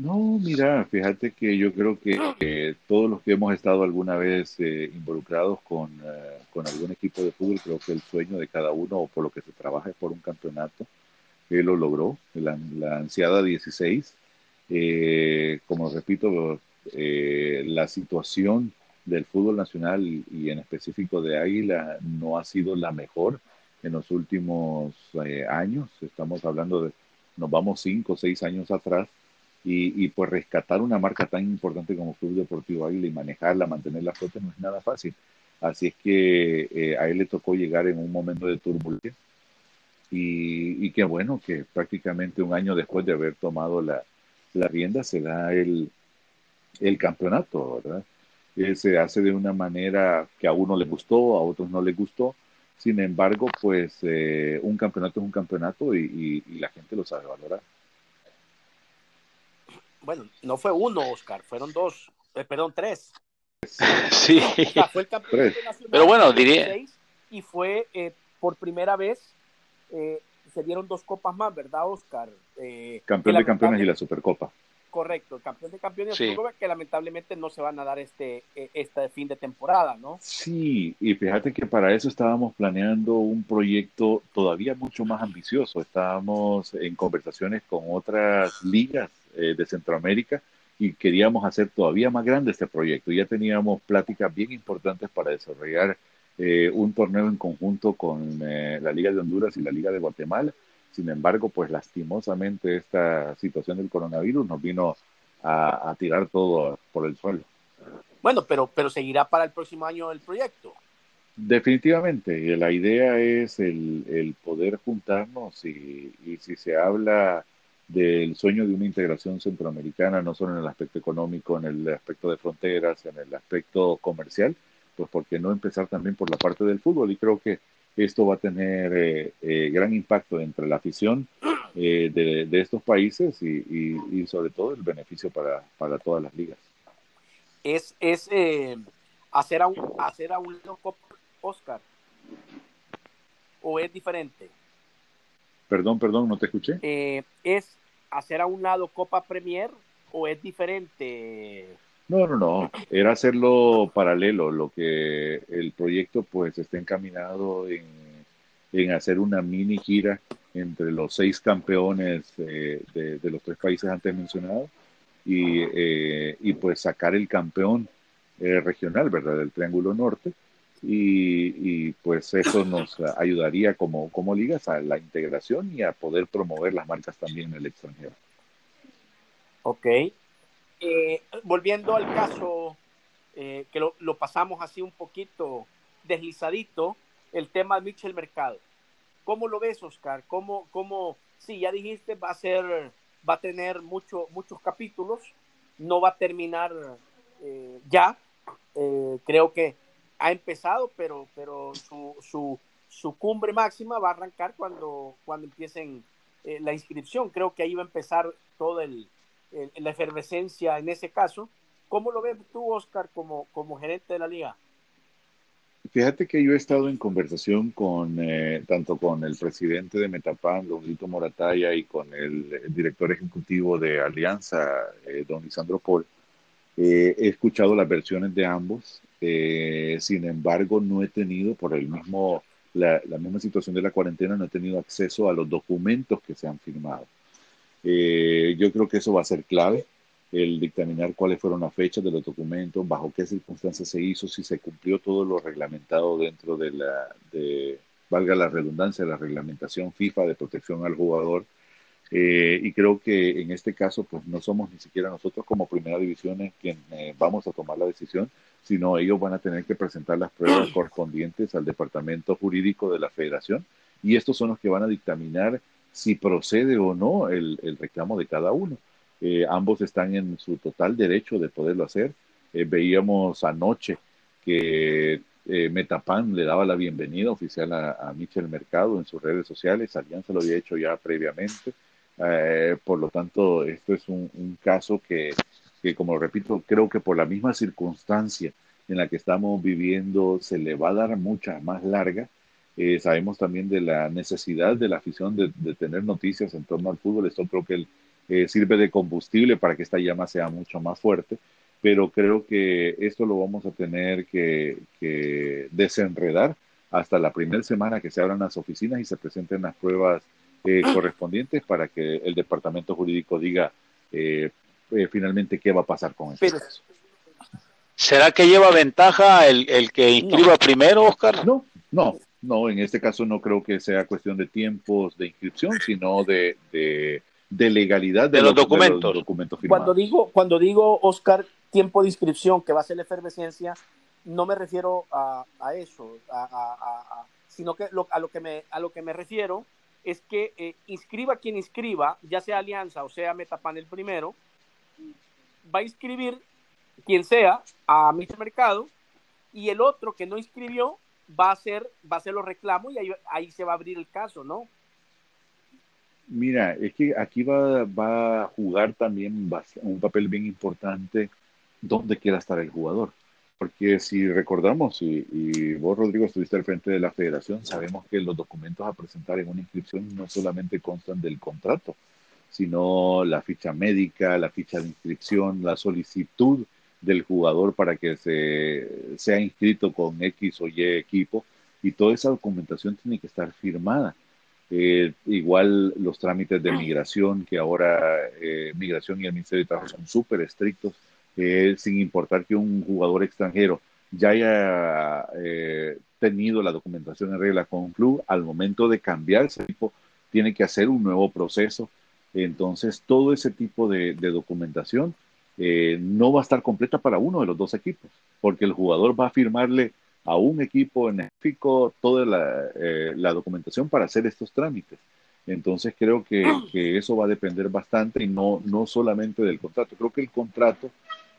No, mira, fíjate que yo creo que todos los que hemos estado alguna vez eh, involucrados con, eh, con, algún equipo de fútbol, creo que el sueño de cada uno o por lo que se trabaja es por un campeonato. Él lo logró, la, ansiada 16. Eh, como repito, la situación del fútbol nacional y en específico de Águila no ha sido la mejor en los últimos años. Estamos hablando de, nos vamos cinco o seis años atrás. Y, pues rescatar una marca tan importante como Club Deportivo Águila y manejarla, mantenerla fuerte no es nada fácil. Así es que eh, a él le tocó llegar en un momento de turbulencia. Y, y qué bueno que prácticamente un año después de haber tomado la, la rienda se da el, el campeonato, ¿verdad? Eh, se hace de una manera que a uno le gustó, a otros no le gustó, sin embargo, pues eh, un campeonato es un campeonato y, la gente lo sabe valorar. Bueno, no fue uno, Oscar, fueron dos, eh, perdón, tres. Sí. O sea, fue el campeonato Pero bueno, diría. Y fue eh, por primera vez, se dieron dos copas más, ¿verdad, Oscar? Campeón de campeones y la Supercopa. Correcto, el campeón de campeones sí. que lamentablemente no se van a dar este, e, este fin de temporada, ¿no? Sí, y fíjate que para eso estábamos planeando un proyecto todavía mucho más ambicioso. Estábamos en conversaciones con otras ligas eh, de Centroamérica y queríamos hacer todavía más grande este proyecto. Ya teníamos pláticas bien importantes para desarrollar eh, un torneo en conjunto con eh, la Liga de Honduras y la Liga de Guatemala sin embargo, pues lastimosamente esta situación del coronavirus nos vino a, a tirar todo por el suelo. Bueno, pero, pero seguirá para el próximo año el proyecto. Definitivamente, la idea es el, el poder juntarnos y, y, si se habla del sueño de una integración centroamericana, no solo en el aspecto económico, en el aspecto de fronteras, en el aspecto comercial, pues por qué no empezar también por la parte del fútbol. Y creo que esto va a tener eh, eh, gran impacto entre la afición eh, de, de, estos países y, y, y, sobre todo el beneficio para, para todas las ligas. Es, es eh, hacer a un, hacer a un Oscar o es diferente. Perdón, perdón, no te escuché. es hacer a un lado Copa Premier o es diferente. No, no, no, era hacerlo paralelo, lo que el proyecto pues está encaminado en, en hacer una mini gira entre los seis campeones eh, de, los tres países antes mencionados y, eh, y pues sacar el campeón eh, regional, ¿verdad? Del Triángulo Norte y, pues eso nos ayudaría como, como ligas a la integración y a poder promover las marcas también en el extranjero. Ok, eh, volviendo al caso, eh, que lo, pasamos así un poquito deslizadito, el tema de Mitchell Mercado. ¿Cómo lo ves, Oscar? ¿Cómo, cómo, sí, ya dijiste, va a ser, va a tener mucho, muchos capítulos, no va a terminar eh, ya, creo que ha empezado, pero, pero su, su, su, cumbre máxima va a arrancar cuando, cuando empiecen eh, la inscripción. Creo que ahí va a empezar todo el, la efervescencia en ese caso. ¿Cómo lo ves tú, Oscar, como, como gerente de la liga? Fíjate que yo he estado en conversación con eh, tanto con el presidente de Metapan, don Lito Morataya, y con el, director ejecutivo de Alianza, eh, don Lisandro Paul. Eh, he escuchado las versiones de ambos, sin embargo, no he tenido, por el mismo, la, misma situación de la cuarentena, no he tenido acceso a los documentos que se han firmado. yo creo que eso va a ser clave el dictaminar cuáles fueron las fechas de los documentos, bajo qué circunstancias se hizo, si se cumplió todo lo reglamentado dentro de la, de, valga la redundancia, la reglamentación FIFA de protección al jugador. Eh, y creo que en este caso, pues no somos ni siquiera nosotros como primera división quienes eh, vamos a tomar la decisión, sino ellos van a tener que presentar las pruebas correspondientes al departamento jurídico de la federación y estos son los que van a dictaminar si procede o no el, el reclamo de cada uno. Eh, ambos están en su total derecho de poderlo hacer. Eh, veíamos anoche que eh, Metapan le daba la bienvenida oficial a, Michel Mercado en sus redes sociales. Alianza lo había hecho ya previamente. Por lo tanto, esto es un, caso que, que, como repito, creo que por la misma circunstancia en la que estamos viviendo se le va a dar mucha más larga. sabemos también de la necesidad de la afición de, tener noticias en torno al fútbol. Esto creo que eh, sirve de combustible para que esta llama sea mucho más fuerte, pero creo que esto lo vamos a tener que, desenredar hasta la primera semana que se abran las oficinas y se presenten las pruebas eh, ah. correspondientes para que el departamento jurídico diga eh, finalmente qué va a pasar con esto. ¿Será que lleva ventaja el, que inscriba primero, Oscar? No, no, no, en este caso no creo que sea cuestión de tiempos de inscripción, sino de, de legalidad de, los, documentos. Cuando digo, cuando digo, Oscar, tiempo de inscripción que va a ser la efervescencia, no me refiero a, eso, sino que a, lo que me, a lo que me refiero es que eh, inscriba quien inscriba, ya sea Alianza o sea Metapan el primero, va a inscribir quien sea a Mr. Mercado y el otro que no inscribió va a hacer, va a hacer los reclamos y ahí, ahí se va a abrir el caso, ¿no? Mira, es que aquí va, va a jugar también un papel bien importante dónde quiera estar el jugador. Porque si recordamos, y, vos, Rodrigo, estuviste al frente de la federación, sabemos que los documentos a presentar en una inscripción no solamente constan del contrato, sino la ficha médica, la ficha de inscripción, la solicitud del jugador para que se sea inscrito con X o Y equipo, y toda esa documentación tiene que estar firmada. Eh, igual los trámites de migración, que ahora eh, migración y el Ministerio de Trabajo son súper estrictos, eh, sin importar que un jugador extranjero ya haya tenido la documentación en regla con club, al momento de cambiar ese tipo, tiene que hacer un nuevo proceso. Entonces, todo ese tipo de, documentación no va a estar completa para uno de los dos equipos, porque el jugador va a firmarle a un equipo en toda eh, la, documentación para hacer estos trámites. Entonces creo que, eso va a depender bastante y no, no solamente del contrato. Creo que el contrato,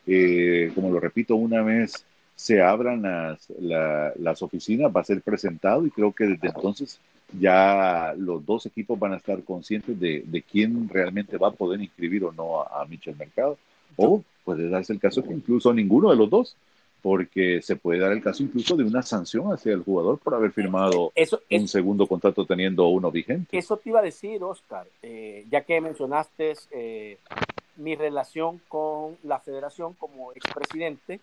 eh, como lo repito una vez, se abran las, las oficinas, va a ser presentado y creo que desde entonces ya los dos equipos van a estar conscientes de, quién realmente va a poder inscribir o no a, a Michel Mercado. O puede darse el caso que incluso ninguno de los dos porque se puede dar el caso incluso de una sanción hacia el jugador por haber firmado un segundo contrato teniendo uno vigente. Eso te iba a decir, Oscar, eh, ya que mencionaste eh, mi relación con la federación como expresidente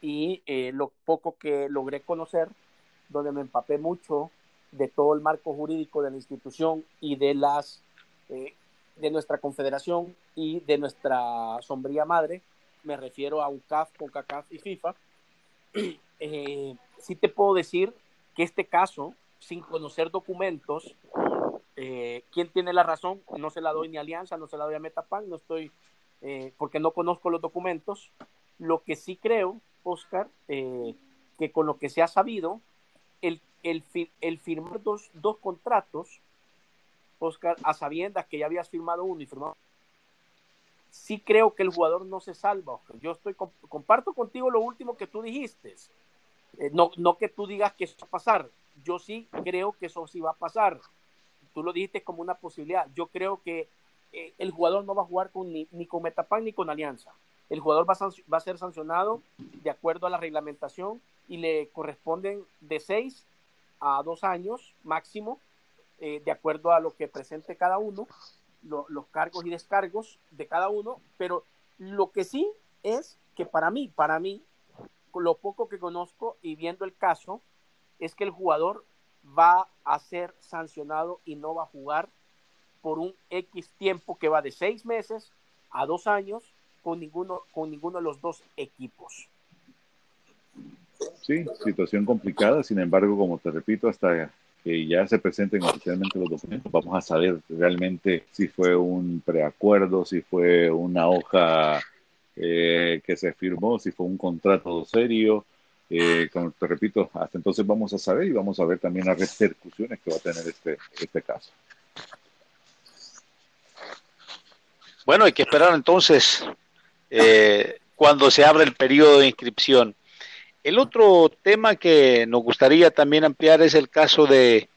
y eh, lo poco que logré conocer, donde me empapé mucho de todo el marco jurídico de la institución y de las de nuestra confederación y de nuestra sombría madre, me refiero a UCAF, CONCACAF y FIFA, eh, sí te puedo decir que este caso, sin conocer documentos, eh, ¿quién tiene la razón? No se la doy ni a Alianza, no se la doy a Metapan, no estoy, eh, porque no conozco los documentos. Lo que sí creo, Oscar, eh, que con lo que se ha sabido, el, el, el firmar dos, dos contratos, Oscar, a sabiendas que ya habías firmado uno y firmado sí creo que el jugador no se salva. Yo estoy comparto contigo lo último que tú dijiste. Eh, no, no que tú digas que eso va a pasar. Yo sí creo que eso sí va a pasar. Tú lo dijiste como una posibilidad. Yo creo que eh, el jugador no va a jugar con, ni, con Metapan ni con Alianza. El jugador va a, va a ser sancionado de acuerdo a la reglamentación y le corresponden de seis a dos años máximo, eh, de acuerdo a lo que presente cada uno, los cargos y descargos de cada uno, pero lo que sí es que para mí, para mí, lo poco que conozco y viendo el caso, es que el jugador va a ser sancionado y no va a jugar por un X tiempo que va de seis meses a dos años con ninguno, con ninguno de los dos equipos. Sí, situación complicada, sin embargo, como te repito, hasta que ya se presenten oficialmente los documentos, vamos a saber realmente si fue un preacuerdo, si fue una hoja eh, que se firmó, si fue un contrato serio. Eh, como te repito, hasta entonces vamos a saber y vamos a ver también las repercusiones que va a tener este, este caso. Bueno, hay que esperar entonces eh, cuando se abra el periodo de inscripción. El otro tema que nos gustaría también ampliar es el caso de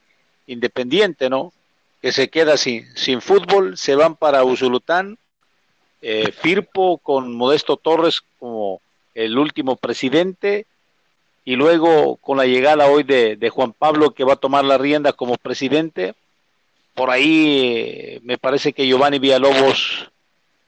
Independiente, ¿no? Que se queda sin, sin fútbol, se van para Usulután, eh, Firpo con Modesto Torres como el último presidente y luego con la llegada hoy de, de Juan Pablo que va a tomar la rienda como presidente. Por ahí eh, me parece que Giovanni Villalobos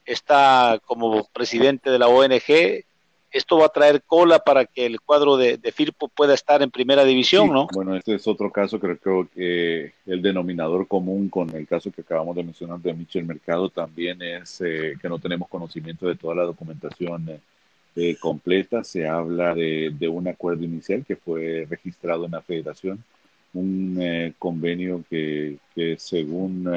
está como presidente de la ONG. Esto va a traer cola para que el cuadro de, Firpo pueda estar en primera división, ¿no? Bueno, este es otro caso, creo, creo, que el denominador común con el caso que acabamos de mencionar de Michel Mercado también es eh, que no tenemos conocimiento de toda la documentación eh, eh, completa. Se habla de, un acuerdo inicial que fue registrado en la federación, un convenio que, según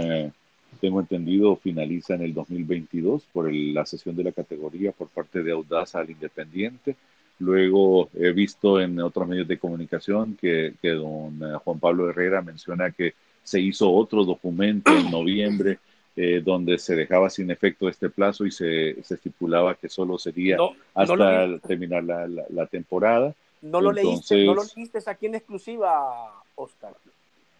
tengo entendido, finaliza en el 2022 por la sesión de la categoría por parte de Audaz al Independiente. Luego he visto en otros medios de comunicación que, que don eh, Juan Pablo Herrera menciona que se hizo otro documento en noviembre eh, donde se dejaba sin efecto este plazo y se, se estipulaba que solo sería hasta terminar la, la, temporada. No lo, leíste, no lo leíste aquí en exclusiva, Oscar.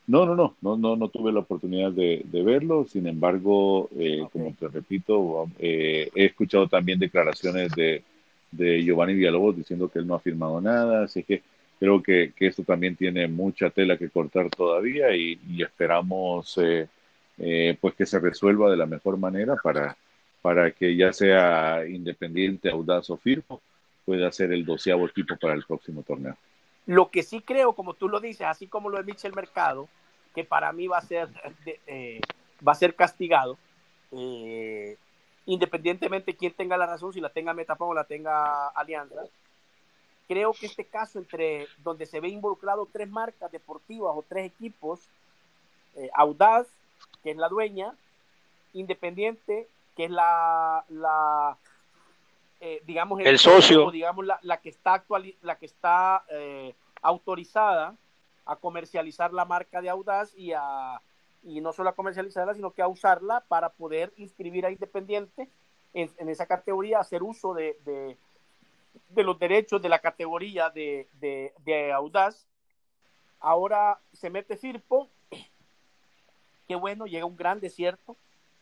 No, no, no, no, no, no tuve la oportunidad de, verlo. Sin embargo, eh, como te repito, eh, he escuchado también declaraciones de, de Giovanni Villalobos diciendo que él no ha firmado nada, así que creo que, que esto también tiene mucha tela que cortar todavía y, esperamos eh, pues que se resuelva de la mejor manera para, para que ya sea independiente, audaz o firmo, pueda ser el doceavo equipo para el próximo torneo. Lo que sí creo, como tú lo dices, así como lo de Michel Mercado, que para mí va a ser, eh, va a ser castigado, eh, independientemente quién tenga la razón, si la tenga Metapón o la tenga Alianza, creo que este caso entre donde se ve involucrado tres marcas deportivas o tres equipos, eh, Audaz, que es la dueña, Independiente, que es la, la eh, digamos, el, socio, digamos, la, la, que está actual, la que está eh, autorizada a comercializar la marca de Audaz y a y no solo a comercializarla, sino que a usarla para poder inscribir a Independiente en, en esa categoría, hacer uso de, de, de, los derechos de la categoría de, de, Audaz. Ahora se mete Firpo, bueno, llega un gran desierto,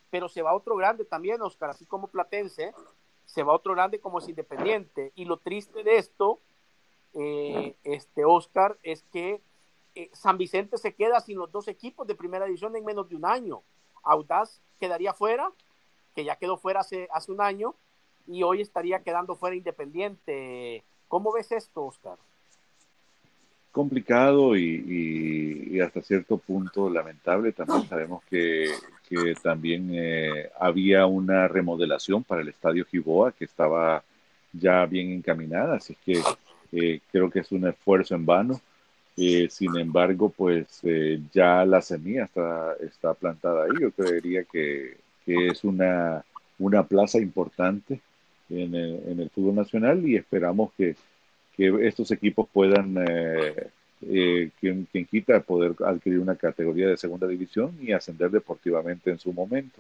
pero se va otro grande también, Oscar, así como Platense, se va otro grande como es Independiente. Y lo triste de esto, eh, este Oscar, es que eh, San Vicente se queda sin los dos equipos de primera división en menos de un año. Audaz quedaría fuera, que ya quedó fuera hace, hace un año, y hoy estaría quedando fuera Independiente. ¿Cómo ves esto, Oscar? Complicado y hasta cierto punto lamentable. También sabemos que que también eh, había una remodelación para el Estadio Giboa que estaba ya bien encaminada, así que eh, creo que es un esfuerzo en vano. Eh, sin embargo, pues ya la semilla está, está plantada ahí. Yo creería que, que es una, una plaza importante en el, en el, fútbol nacional y esperamos que, que estos equipos puedan eh, quien, quien, quita poder adquirir una categoría de segunda división y ascender deportivamente en su momento.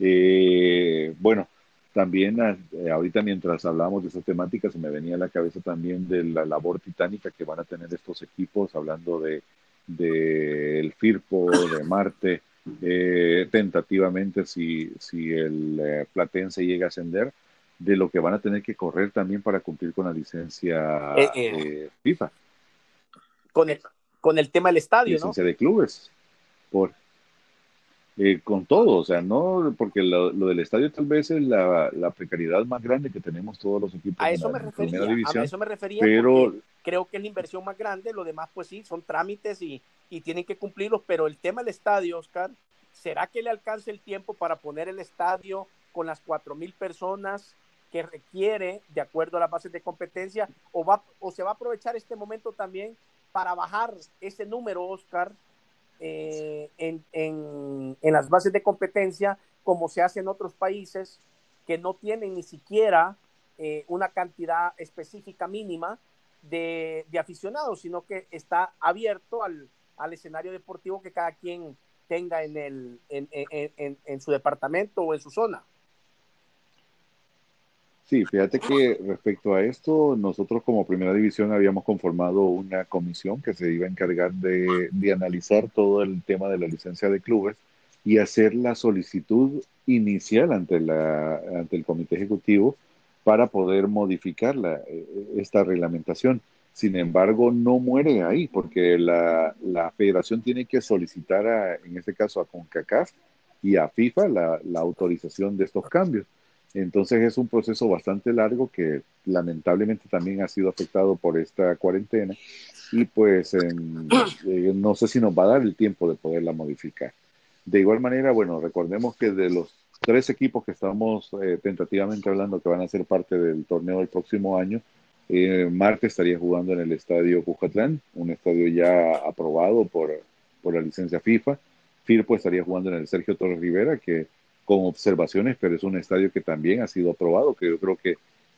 Eh, bueno, también eh, ahorita mientras hablábamos de esas temáticas se me venía a la cabeza también de la labor titánica que van a tener estos equipos, hablando de del Firpo, de Marte, tentativamente si, si el Platense llega a ascender, de lo que van a tener que correr también para cumplir con la licencia eh, eh. FIFA. Con el, con el tema del estadio, licencia de clubes. Por, eh, con todo, o sea, no, porque lo, del estadio tal vez es la, precariedad más grande que tenemos todos los equipos a eso me refería, A eso me refería, pero creo que es la inversión más grande, lo demás pues sí, son trámites y, y tienen que cumplirlos, pero el tema del estadio, Oscar, ¿será que le alcance el tiempo para poner el estadio con las cuatro mil personas que requiere de acuerdo a las bases de competencia o, va, o se va a aprovechar este momento también para bajar ese número, Oscar, eh, en, en, en, las bases de competencia, como se hace en otros países que no tienen ni siquiera eh, una cantidad específica mínima de, de, aficionados, sino que está abierto al, al, escenario deportivo que cada quien tenga en, el, en, en su departamento o en su zona. Sí, fíjate que respecto a esto, nosotros como primera división habíamos conformado una comisión que se iba a encargar de, analizar todo el tema de la licencia de clubes y hacer la solicitud inicial ante, la, ante el comité ejecutivo para poder modificar la, eh, esta reglamentación. Sin embargo, no muere ahí, porque la, la federación tiene que solicitar, a, en este caso, a CONCACAF y a FIFA la, la autorización de estos cambios. Entonces es un proceso bastante largo que lamentablemente también ha sido afectado por esta cuarentena y pues eh, no sé si nos va a dar el tiempo de poderla modificar. De igual manera, bueno, recordemos que de los tres equipos que estamos eh, tentativamente hablando que van a ser parte del torneo del próximo año, eh, Marte estaría jugando en el estadio Cujatlán, un estadio ya aprobado por, por la licencia FIFA. Firpo estaría jugando en el Sergio Torres Rivera, que con observaciones, pero es un estadio que también ha sido aprobado, que yo creo que,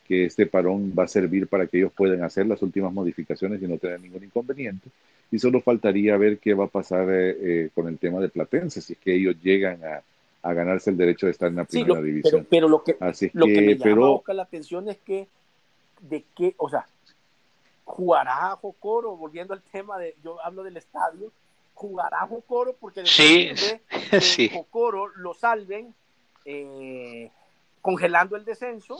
que este parón va a servir para que ellos puedan hacer las últimas modificaciones y no tener ningún inconveniente. Y solo faltaría ver qué va a pasar eh, eh, con el tema de Platense, si es que ellos llegan a, a ganarse el derecho de estar en la primera división. Pero, lo que, lo que, me pero, la atención es que, de qué, o sea, jugará Jocoro, volviendo al tema de, yo hablo del estadio, jugará Jocoro porque sí, de sí. Jocoro lo salven eh, congelando el descenso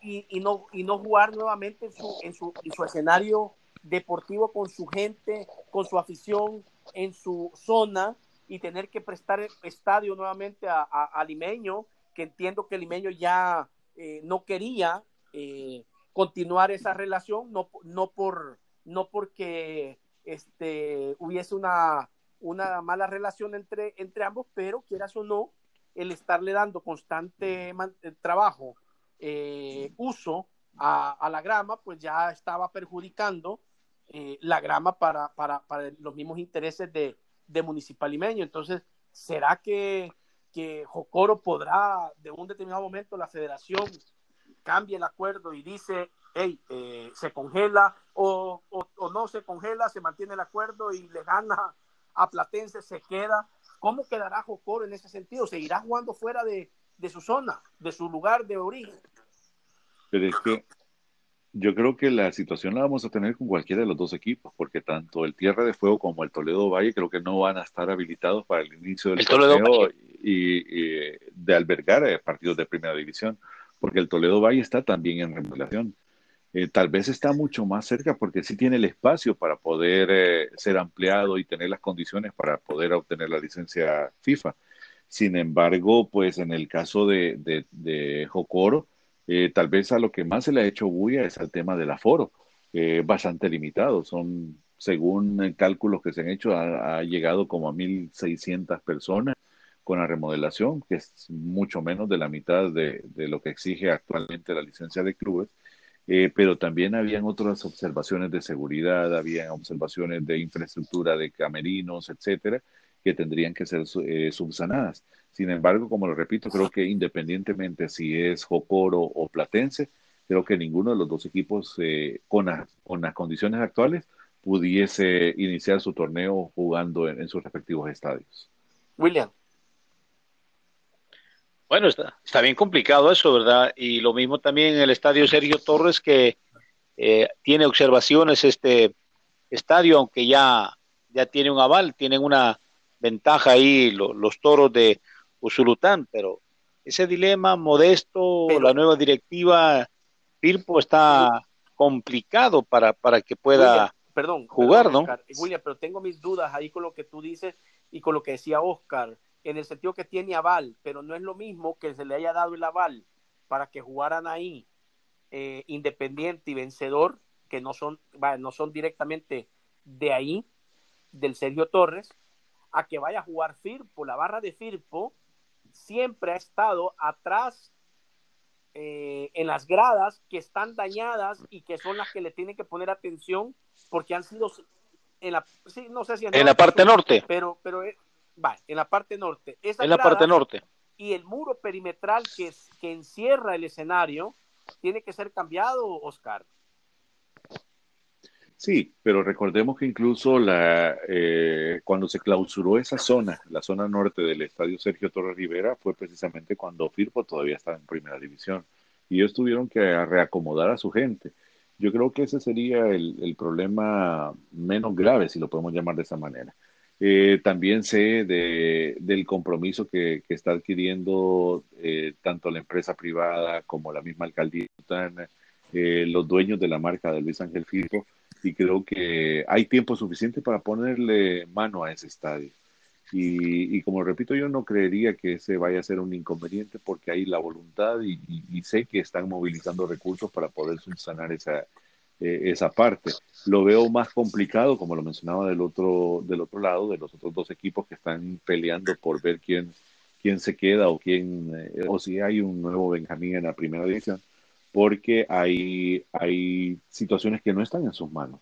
y, y, no, y no jugar nuevamente en su, en, su, en su escenario deportivo con su gente, con su afición, en su zona y tener que prestar el estadio nuevamente a, a, Limeño, que entiendo que Limeño ya eh, no quería eh, continuar esa relación, no, no, por, no porque este, hubiese una, mala relación entre, ambos, pero quieras o no, el estarle dando constante eh, trabajo, eh, uso a, la grama, pues ya estaba perjudicando eh, la grama para, los mismos intereses de, de Municipal Limeño. Entonces, ¿será que, que Jocoro podrá, de un determinado momento, la federación cambie el acuerdo y dice, hey, eh, se congela o, no se congela, se mantiene el acuerdo y le gana a Platense, se queda. ¿Cómo quedará Jocoro en ese sentido? ¿Seguirá jugando fuera de, su zona, de su lugar de origen? Pero es que yo creo que la situación la vamos a tener con cualquiera de los dos equipos, porque tanto el Tierra de Fuego como el Toledo Valle creo que no van a estar habilitados para el inicio del torneo y, de albergar eh, partidos de primera división, porque el Toledo Valle está también en remodelación. Eh, tal vez está mucho más cerca porque sí tiene el espacio para poder eh, ser ampliado y tener las condiciones para poder obtener la licencia FIFA. Sin embargo, pues en el caso de, de, Jocoro, eh, tal vez a lo que más se le ha hecho bulla es al tema del aforo, bastante limitado. Son, según cálculos que se han hecho, ha, llegado como a 1.600 personas con la remodelación, que es mucho menos de la mitad de, de lo que exige actualmente la licencia de clubes eh, pero también habían otras observaciones de seguridad, habían observaciones de infraestructura de camerinos, etcétera, que tendrían que ser eh, subsanadas. Sin embargo, como lo repito, creo que independientemente si es Jocoro o Platense, creo que ninguno de los dos equipos eh, con, con las condiciones actuales pudiese iniciar su torneo jugando en sus respectivos estadios. William. Bueno, está, está bien complicado eso, ¿verdad? Y lo mismo también en el estadio Sergio Torres, que eh, tiene observaciones este estadio, aunque ya, ya tiene un aval, tienen una ventaja ahí los toros de Usulután, pero ese dilema modesto, la nueva directiva, Firpo está complicado para, para que pueda perdón, jugar, ¿no? William, pero tengo mis dudas ahí con lo que tú dices y con lo que decía Oscar, en el sentido que tiene aval, pero no es lo mismo que se le haya dado el aval para que jugaran ahí eh, independiente y vencedor, que no son, no son directamente de ahí, del Sergio Torres, a que vaya a jugar Firpo. La barra de Firpo siempre ha estado atrás eh, en las gradas que están dañadas y que son las que le tienen que poner atención porque han sido en la, no sé si en, la parte norte, pero, pero eh, va, en la parte norte. en la parte norte. Y el muro perimetral que, que encierra el escenario tiene que ser cambiado, Oscar. Sí, pero recordemos que incluso la, eh, cuando se clausuró esa zona, la zona norte del estadio Sergio Torres Rivera, fue precisamente cuando Firpo todavía estaba en primera división. Y ellos tuvieron que reacomodar a su gente. Yo creo que ese sería el, problema menos grave, si lo podemos llamar de esa manera. Eh, también sé de, del compromiso que, está adquiriendo eh, tanto la empresa privada como la misma alcaldía, eh, los dueños de la marca de Luis Ángel Firpo, y creo que hay tiempo suficiente para ponerle mano a ese estadio. Y, como repito, yo no creería que ese vaya a ser un inconveniente porque hay la voluntad y, sé que están movilizando recursos para poder subsanar esa, eh, esa parte. Lo veo más complicado, como lo mencionaba del otro, del otro lado, de los otros dos equipos que están peleando por ver quién, quién se queda o quién, eh, o si hay un nuevo Benjamín en la primera división, porque hay, hay situaciones que no están en sus manos.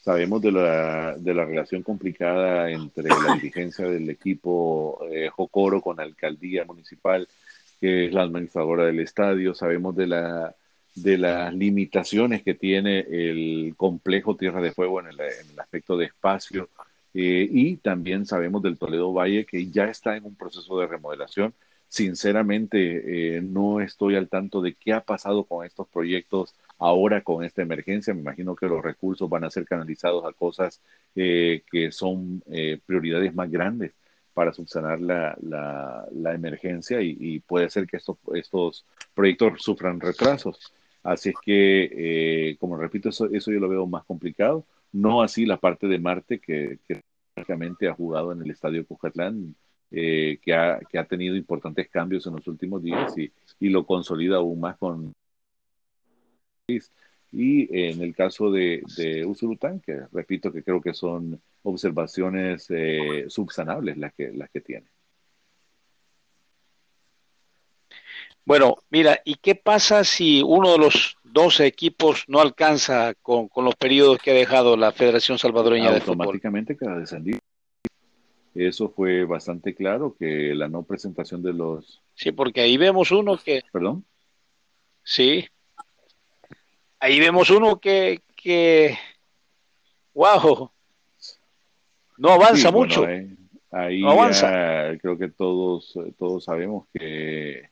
Sabemos de la, de la relación complicada entre la dirigencia del equipo eh, Jocoro con la alcaldía municipal, que es la administradora del estadio. Sabemos de, la, de las limitaciones que tiene el complejo Tierra de Fuego en el, aspecto de espacio. Eh, y también sabemos del Toledo Valle, que ya está en un proceso de remodelación. Sinceramente, eh, no estoy al tanto de qué ha pasado con estos proyectos ahora con esta emergencia. Me imagino que los recursos van a ser canalizados a cosas eh, que son eh, prioridades más grandes para subsanar la, la, emergencia y, puede ser que estos, estos proyectos sufran retrasos. Así es que, eh, como repito, eso, eso yo lo veo más complicado. No así la parte de Marte que, prácticamente ha jugado en el Estadio Cujatlán, que, ha, que ha tenido importantes cambios en los últimos días y, lo consolida aún más con y en el caso de, de que repito que creo que son observaciones eh, subsanables las que, las que tiene. Bueno, mira, ¿y qué pasa si uno de los 12 equipos no alcanza con, los periodos que ha dejado la Federación Salvadoreña de Fútbol? Automáticamente queda descendido. Eso fue bastante claro, que la no presentación de los... Sí, porque ahí vemos uno que... ¿Perdón? Sí, ahí vemos uno que, que wow, no avanza mucho. ahí, avanza. creo que todos, todos sabemos que,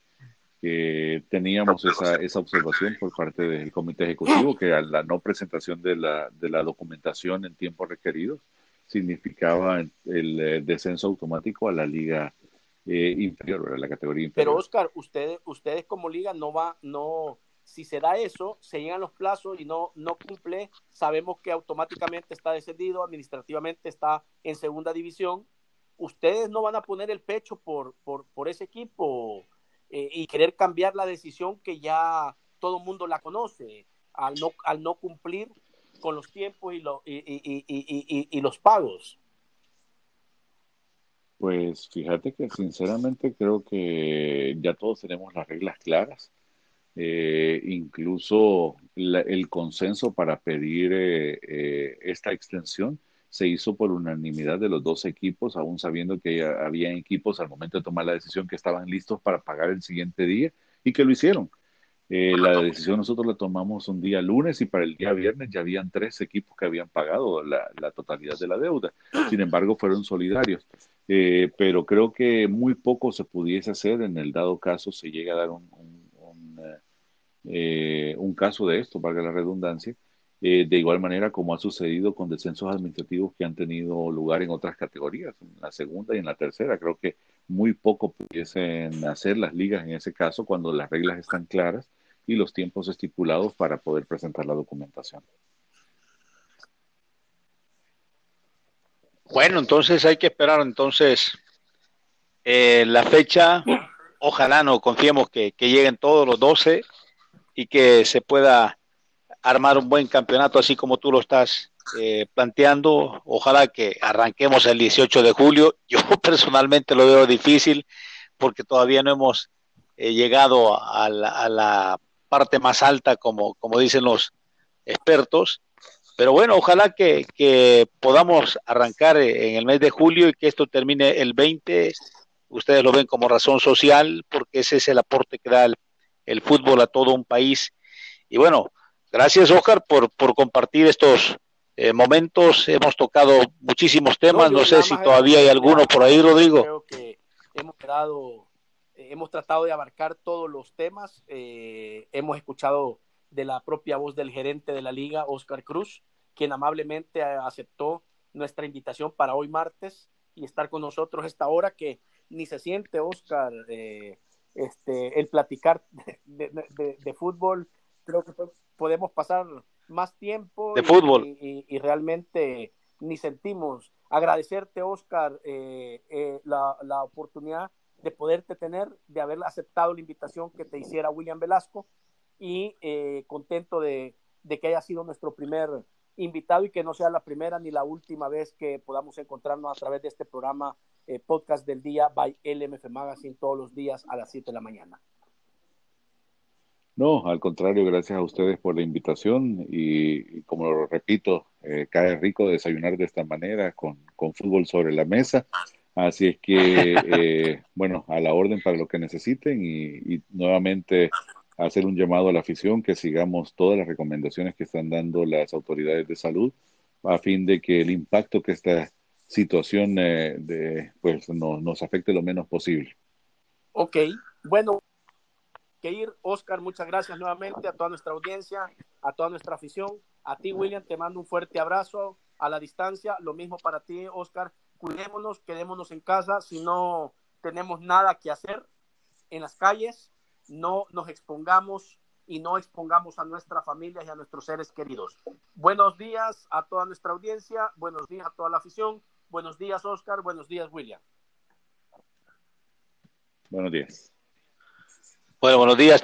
que teníamos esa, esa observación por parte del comité ejecutivo, que la no presentación de la, de la documentación en tiempos requeridos significaba el, eh, descenso automático a la liga eh, inferior, a la categoría inferior. Pero Oscar, ustedes, ustedes como liga no va, no, si se da eso, se llegan los plazos y no, no cumple, sabemos que automáticamente está descendido, administrativamente está en segunda división. Ustedes no van a poner el pecho por, por, ese equipo eh, y querer cambiar la decisión que ya todo el mundo la conoce al no, al no cumplir con los tiempos y, y, y los pagos. Pues fíjate que sinceramente creo que ya todos tenemos las reglas claras eh, incluso el consenso para pedir eh, esta extensión se hizo por unanimidad de los dos equipos, aún sabiendo que había equipos al momento de tomar la decisión que estaban listos para pagar el siguiente día y que lo hicieron. la decisión nosotros la tomamos un día lunes y para el día viernes ya habían tres equipos que habían pagado la, totalidad de la deuda. Sin embargo, fueron solidarios. pero creo que muy poco se pudiese hacer en el dado caso se llega a dar un eh, un caso de esto, valga la redundancia, eh, de igual manera como ha sucedido con descensos administrativos que han tenido lugar en otras categorías, en la segunda y en la tercera. Creo que muy poco pudiesen hacer las ligas en ese caso cuando las reglas están claras y los tiempos estipulados para poder presentar la documentación. Bueno, entonces hay que esperar entonces eh, la fecha. Ojalá no confiemos que, lleguen todos los 12 y que se pueda armar un buen campeonato así como tú lo estás eh, planteando. Ojalá que arranquemos el 18 de julio. Yo personalmente lo veo difícil porque todavía no hemos eh, llegado a la, parte más alta, como, como dicen los expertos. Pero bueno, ojalá que, podamos arrancar en el mes de julio y que esto termine el 20. Ustedes lo ven como razón social, porque ese es el aporte que da el, fútbol a todo un país. Y bueno, gracias Oscar por, por compartir estos eh, momentos. Hemos tocado muchísimos temas. No, sé si todavía hay alguno por ahí, Rodrigo. Creo que hemos hemos tratado de abarcar todos los temas. Eh, hemos escuchado de la propia voz del gerente de la liga, Oscar Cruz, quien amablemente aceptó nuestra invitación para hoy martes y estar con nosotros esta hora que ni se siente, Oscar, eh, este, el platicar de, fútbol. Creo que podemos pasar más tiempo de fútbol y, realmente ni sentimos. Agradecerte, Oscar, eh, eh, la, la oportunidad de poderte tener, de haber aceptado la invitación que te hiciera William Velasco y eh, contento de, que haya sido nuestro primer invitado y que no sea la primera ni la última vez que podamos encontrarnos a través de este programa eh, podcast del día by LMF Magazine todos los días a las 7 de la mañana. No, al contrario, gracias a ustedes por la invitación y, como lo repito, eh, cae rico desayunar de esta manera con, con, fútbol sobre la mesa. Así es que, bueno, a la orden para lo que necesiten y, y nuevamente hacer un llamado a la afición que sigamos todas las recomendaciones que están dando las autoridades de salud a fin de que el impacto que esta situación eh, de, pues no, nos afecte lo menos posible. Ok, bueno, ir, Oscar, muchas gracias nuevamente a toda nuestra audiencia, a toda nuestra afición, a ti, William, te mando un fuerte abrazo a la distancia, lo mismo para ti, Oscar, cuidémonos, quedémonos en casa, si no tenemos nada que hacer en las calles, no nos expongamos y no expongamos a nuestras familias y a nuestros seres queridos. Buenos días a toda nuestra audiencia, buenos días a toda la afición, buenos días Oscar, buenos días William. Buenos días. Bueno, buenos días.